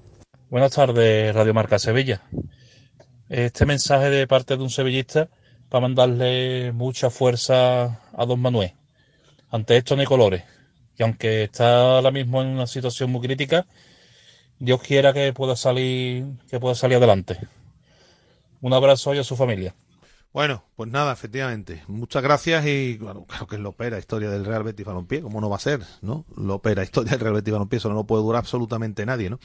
Buenas tardes, Radio Marca Sevilla. Este mensaje de parte de un sevillista para mandarle mucha fuerza a don Manuel. Ante esto no hay colores. Y aunque está ahora mismo en una situación muy crítica, Dios quiera que pueda salir, que pueda salir adelante. Un abrazo y a su familia. Bueno, pues nada, efectivamente. Muchas gracias y bueno, claro que es Lopera, historia del Real Betis Balompié, ¿cómo no va a ser, no? Lopera, historia del Real Betis Balompié, eso no lo puede durar absolutamente nadie, ¿no?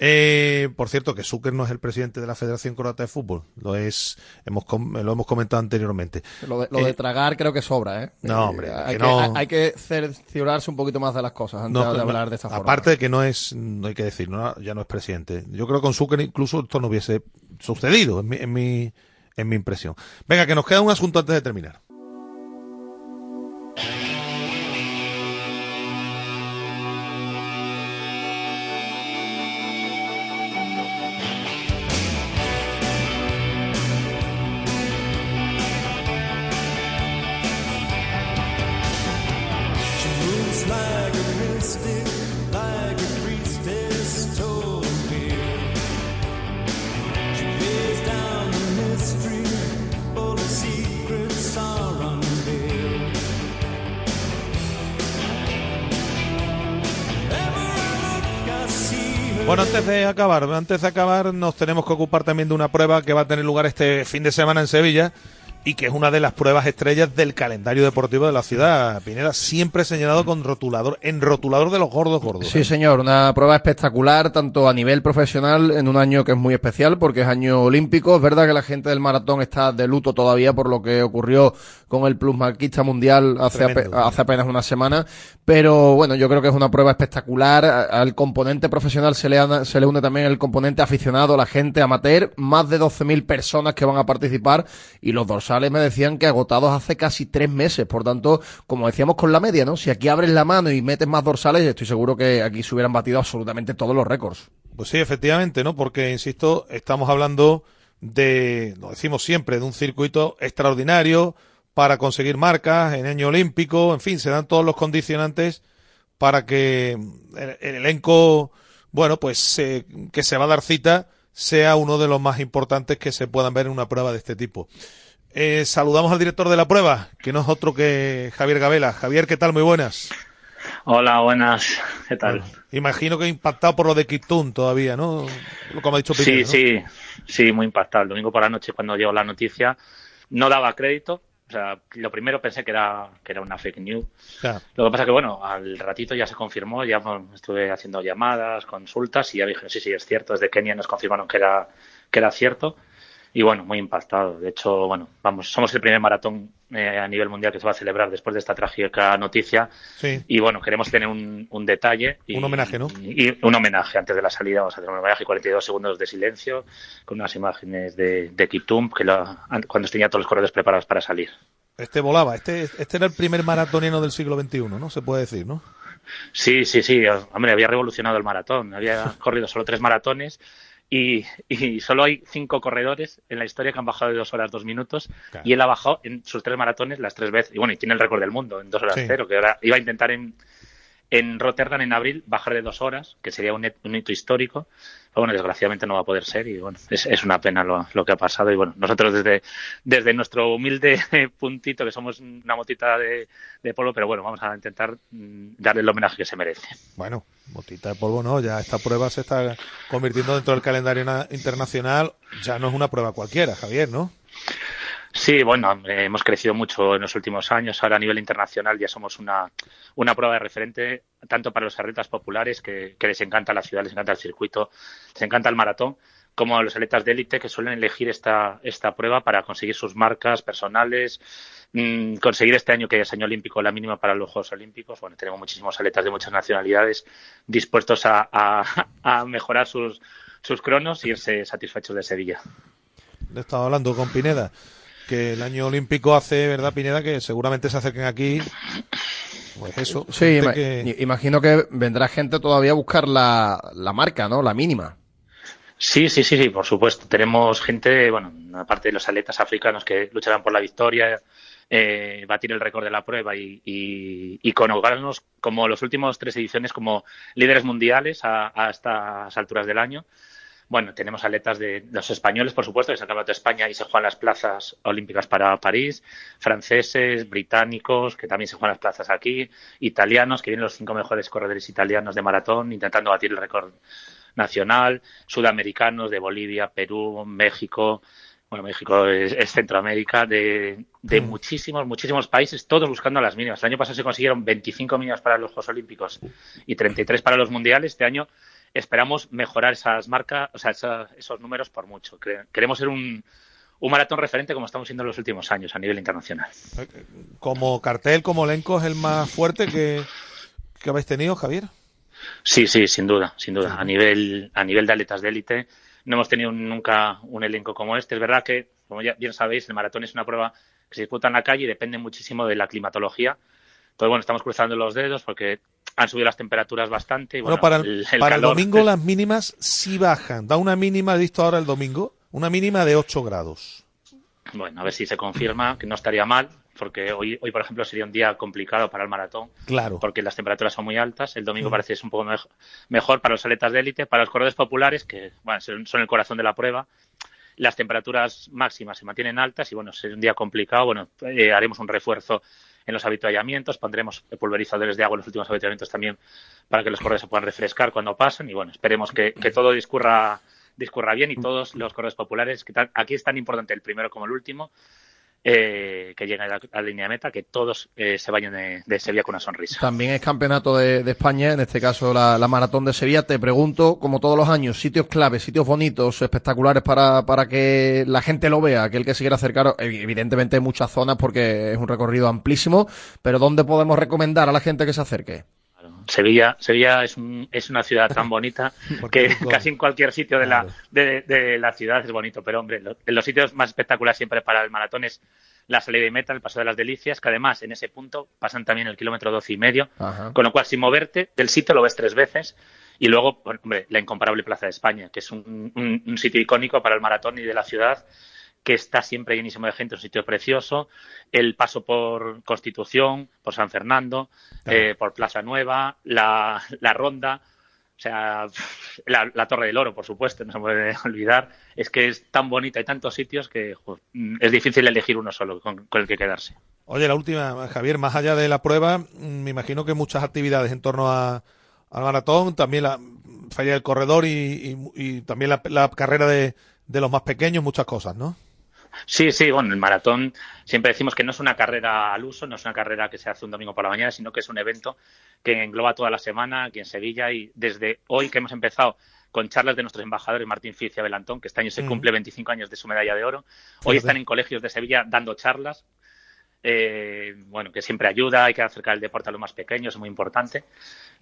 Eh, por cierto, que Zucker no es el presidente de la Federación Croata de Fútbol, lo es, hemos com- lo hemos comentado anteriormente. Lo de, lo de Eh, tragar creo que sobra, ¿eh? No, hombre, Eh, hay, que no- hay- hay que cerciorarse un poquito más de las cosas antes No, de hablar de esta forma. Aparte de que no es, no hay que decir, no, ya no es presidente. Yo creo que con Zucker incluso esto no hubiese sucedido, en mi, en mi, en mi impresión. Venga, que nos queda un asunto antes de terminar. Bueno, antes de acabar, antes de acabar, nos tenemos que ocupar también de una prueba que va a tener lugar este fin de semana en Sevilla y que es una de las pruebas estrellas del calendario deportivo de la ciudad. Pineda siempre señalado con rotulador, en rotulador de los gordos gordos. Sí, señor, una prueba espectacular, tanto a nivel profesional, en un año que es muy especial, porque es año olímpico. Es verdad que la gente del maratón está de luto todavía por lo que ocurrió con el plusmarquista mundial hace, hace apenas una semana. Pero bueno, yo creo que es una prueba espectacular. Al componente profesional se le, se le une también el componente aficionado, la gente amateur. Más de 12.000 personas que van a participar y los dorsales me decían que agotados hace casi tres meses. Por tanto, como decíamos con la media, ¿no? Si aquí abres la mano y metes más dorsales, estoy seguro que aquí se hubieran batido absolutamente todos los récords. Pues sí, efectivamente, ¿no? Porque, insisto, estamos hablando de, lo decimos siempre, de un circuito extraordinario para conseguir marcas en año olímpico, en fin, se dan todos los condicionantes para que el, el elenco, bueno, pues eh, que se va a dar cita sea uno de los más importantes que se puedan ver en una prueba de este tipo. Eh, saludamos al director de la prueba, que no es otro que Javier Gabela. Javier, ¿qué tal? Muy buenas. Hola, buenas. ¿Qué tal? Imagino que impactado por lo de Kitun todavía, ¿no? Como ha dicho Sí, Pineda, ¿no? sí, sí, muy impactado. El domingo por la noche cuando llegó la noticia no daba crédito. O sea, lo primero pensé que era, que era una fake news. Lo que pasa que, bueno, al ratito ya se confirmó, ya estuve haciendo llamadas, consultas y ya dije, sí, sí, es cierto, desde Kenia nos confirmaron que era, que era cierto. Y bueno, muy impactado. De hecho, bueno, vamos, somos el primer maratón eh, a nivel mundial que se va a celebrar después de esta trágica noticia. Sí. Y bueno, queremos tener un, un detalle. Y, Un homenaje, ¿no? Y, y un homenaje antes de la salida. Vamos a hacer un homenaje y 42 segundos de silencio con unas imágenes de, de Kiptum que lo- an- cuando tenía todos los corredores preparados para salir. Este volaba, este, este era el primer maratoniano del siglo XXI, ¿no? Se puede decir, ¿no? Sí, sí, sí. Hombre, había revolucionado el maratón. Había (laughs) corrido solo tres maratones y, y solo hay cinco corredores en la historia que han bajado de dos horas dos minutos Claro. y él ha bajado en sus tres maratones las tres veces. Y bueno, y tiene el récord del mundo en dos horas Sí. cero, que ahora iba a intentar en, en Rotterdam en abril bajar de dos horas, que sería un hito histórico. Bueno, desgraciadamente no va a poder ser y bueno, es, una pena lo, lo que ha pasado. Y bueno, nosotros desde, desde nuestro humilde (laughs) puntito, que somos una motita de, de polvo, pero bueno, vamos a intentar mm, darle el homenaje que se merece. Bueno, botita de polvo no, ya esta prueba se está convirtiendo dentro del calendario na- internacional. Ya no es una prueba cualquiera, Javier, ¿no? Sí, bueno, hemos crecido mucho en los últimos años. Ahora a nivel internacional ya somos una, una prueba de referente tanto para los atletas populares que, les encanta la ciudad, les encanta el circuito, les encanta el maratón, como a los atletas de élite que suelen elegir esta, esta prueba para conseguir sus marcas personales, mm, conseguir este año que es año olímpico la mínima para los Juegos Olímpicos. Bueno, tenemos muchísimos atletas de muchas nacionalidades dispuestos a, a- (laughs) mejorar sus, sus cronos y irse satisfechos de Sevilla. He estado hablando con Pineda, que el año olímpico hace, ¿verdad, Pineda? Que seguramente se acerquen aquí. Pues eso. Sí, ima- que- imagino que vendrá gente todavía a buscar la, la marca, ¿no? La mínima. Sí, sí, sí, sí, por supuesto. Tenemos gente, bueno, aparte de los atletas africanos que lucharán por la victoria, eh, batir el récord de la prueba y, y, y como los últimos tres ediciones como líderes mundiales a, a estas alturas del año. Bueno, tenemos atletas de los españoles, por supuesto, que el Campeonato de España y se juegan las plazas olímpicas para París, franceses, británicos, que también se juegan las plazas aquí, italianos, que vienen los cinco mejores corredores italianos de maratón intentando batir el récord nacional, sudamericanos de Bolivia, Perú, México, bueno, México es, es Centroamérica, de, de Mm. muchísimos, muchísimos países, todos buscando las mínimas. El año pasado se consiguieron 25 mínimas para los Juegos Olímpicos y 33 para los Mundiales. Este año esperamos mejorar esas marcas, o sea, esa- esos números por mucho. Queremos ser un, un maratón referente como estamos siendo en los últimos años a nivel internacional. como cartel, como elenco, es el más fuerte que, que habéis tenido, Javier. Sí, sí, sin duda, sin duda. A nivel, a nivel de atletas de élite, no hemos tenido nunca un elenco como este. Es verdad que como ya bien sabéis, el maratón es una prueba que se disputa en la calle y depende muchísimo de la climatología. Entonces, bueno, estamos cruzando los dedos porque han subido las temperaturas bastante. Y, Bueno, bueno, para el, el para el domingo las mínimas sí bajan. Da una mínima, he visto ahora el domingo, una mínima de 8 grados. Bueno, a ver si se confirma, que no estaría mal, porque hoy, hoy por ejemplo, sería un día complicado para el maratón. Claro. Porque las temperaturas son muy altas. El domingo Mm. parece que es un poco mej- mejor para los atletas de élite. Para los corredores populares, que bueno, son el corazón de la prueba, las temperaturas máximas se mantienen altas y bueno, será un día complicado. Bueno, eh, haremos un refuerzo en los habituallamientos, pondremos pulverizadores de agua en los últimos habituallamientos también para que los corredores se puedan refrescar cuando pasen y bueno, esperemos que, que todo discurra discurra bien y todos los corredores populares, que tan- aquí es tan importante el primero como el último, eh, que lleguen a la, línea de meta, que todos eh, se vayan de, Sevilla con una sonrisa. También es campeonato de, España, en este caso la, maratón de Sevilla. Te pregunto, como todos los años, sitios claves, sitios bonitos, espectaculares para, para que la gente lo vea, aquel que se quiera acercar. Ev- Evidentemente hay muchas zonas porque es un recorrido amplísimo, pero ¿dónde podemos recomendar a la gente que se acerque? Sevilla, Sevilla es, un- es una ciudad tan (laughs) bonita que casi en cualquier sitio de la, de, de la ciudad es bonito. Pero, hombre, lo- en los sitios más espectaculares siempre para el maratón es la salida y meta, el paso de las delicias, que además en ese punto pasan también el kilómetro 12 y medio, con lo cual sin moverte del sitio lo ves tres veces. Y luego, hombre, la incomparable Plaza de España, que es un, un- un sitio icónico para el maratón y de la ciudad, que está siempre llenísimo de gente, un sitio precioso. El paso por Constitución, por San Fernando, eh, por Plaza Nueva, la, la Ronda, o sea, la, la Torre del Oro, por supuesto, no se puede (laughs) olvidar. Es que es tan bonita, hay tantos sitios que jo, mm, es difícil elegir uno solo con, con el que quedarse. Oye, la última, Javier, más allá de la prueba, mm, me imagino que muchas actividades en torno a, al maratón, también la falla del corredor y, y- y también la, la carrera de, de los más pequeños, muchas cosas, ¿no? Sí, sí, bueno, el maratón siempre decimos que no es una carrera al uso, no es una carrera que se hace un domingo por la mañana, sino que es un evento que engloba toda la semana aquí en Sevilla y desde hoy que hemos empezado con charlas de nuestros embajadores Martín Fitz y Abel Antón, que este año se cumple 25 años de su medalla de oro, hoy están en colegios de Sevilla dando charlas, eh, bueno, que siempre ayuda, hay que acercar el deporte a los más pequeños, es muy importante.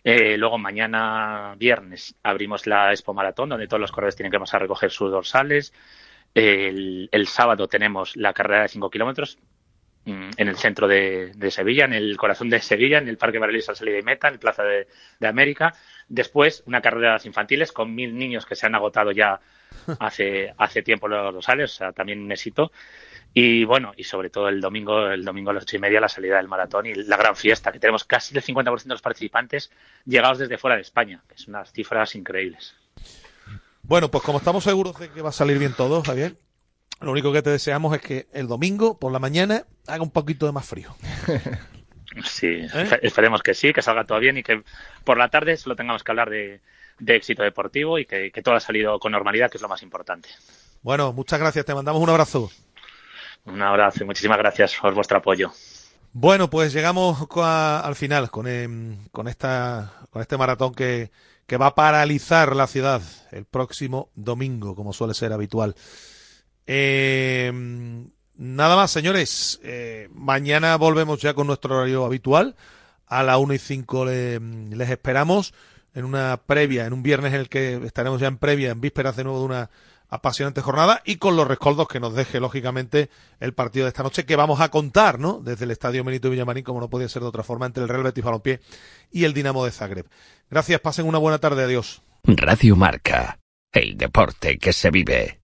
Eh, luego mañana viernes abrimos la Expo Maratón, donde todos los corredores tienen que pasar a recoger sus dorsales. El, el sábado tenemos la carrera de 5 kilómetros mm, en el centro de, de Sevilla, en el corazón de Sevilla, en el Parque Barrelis al salida y meta, en el Plaza de, de América. Después, una carrera de las infantiles con mil niños que se han agotado ya (laughs) hace, hace tiempo los dorsales, o sea, también un éxito. Y bueno, y sobre todo el domingo, el domingo a las ocho y media, la salida del maratón y la gran fiesta, que tenemos casi el 50% de los participantes llegados desde fuera de España, que son unas cifras increíbles. Bueno, pues como estamos seguros de que va a salir bien todo, Javier, lo único que te deseamos es que el domingo por la mañana haga un poquito de más frío. (laughs) Sí, espe- esperemos que sí, que salga todo bien y que por la tarde solo tengamos que hablar de, de éxito deportivo y que, que todo ha salido con normalidad, que es lo más importante. Bueno, muchas gracias, te mandamos un abrazo. Un abrazo y muchísimas gracias por vuestro apoyo. Bueno, pues llegamos a- al final con, em, con, esta, con este maratón que, que va a paralizar la ciudad el próximo domingo, como suele ser habitual. Em, nada más, señores. Eh, mañana volvemos ya con nuestro horario habitual. A la 1 y 5 le- les esperamos en una previa, en un viernes en el que estaremos ya en previa, en vísperas de nuevo de una apasionante jornada y con los rescoldos que nos deje, lógicamente, el partido de esta noche que vamos a contar, ¿no? Desde el Estadio Benito Villamarín, como no podía ser de otra forma, entre el Real Betis Balompié y el Dinamo de Zagreb. Gracias, pasen una buena tarde, adiós. Radio Marca. El deporte que se vive.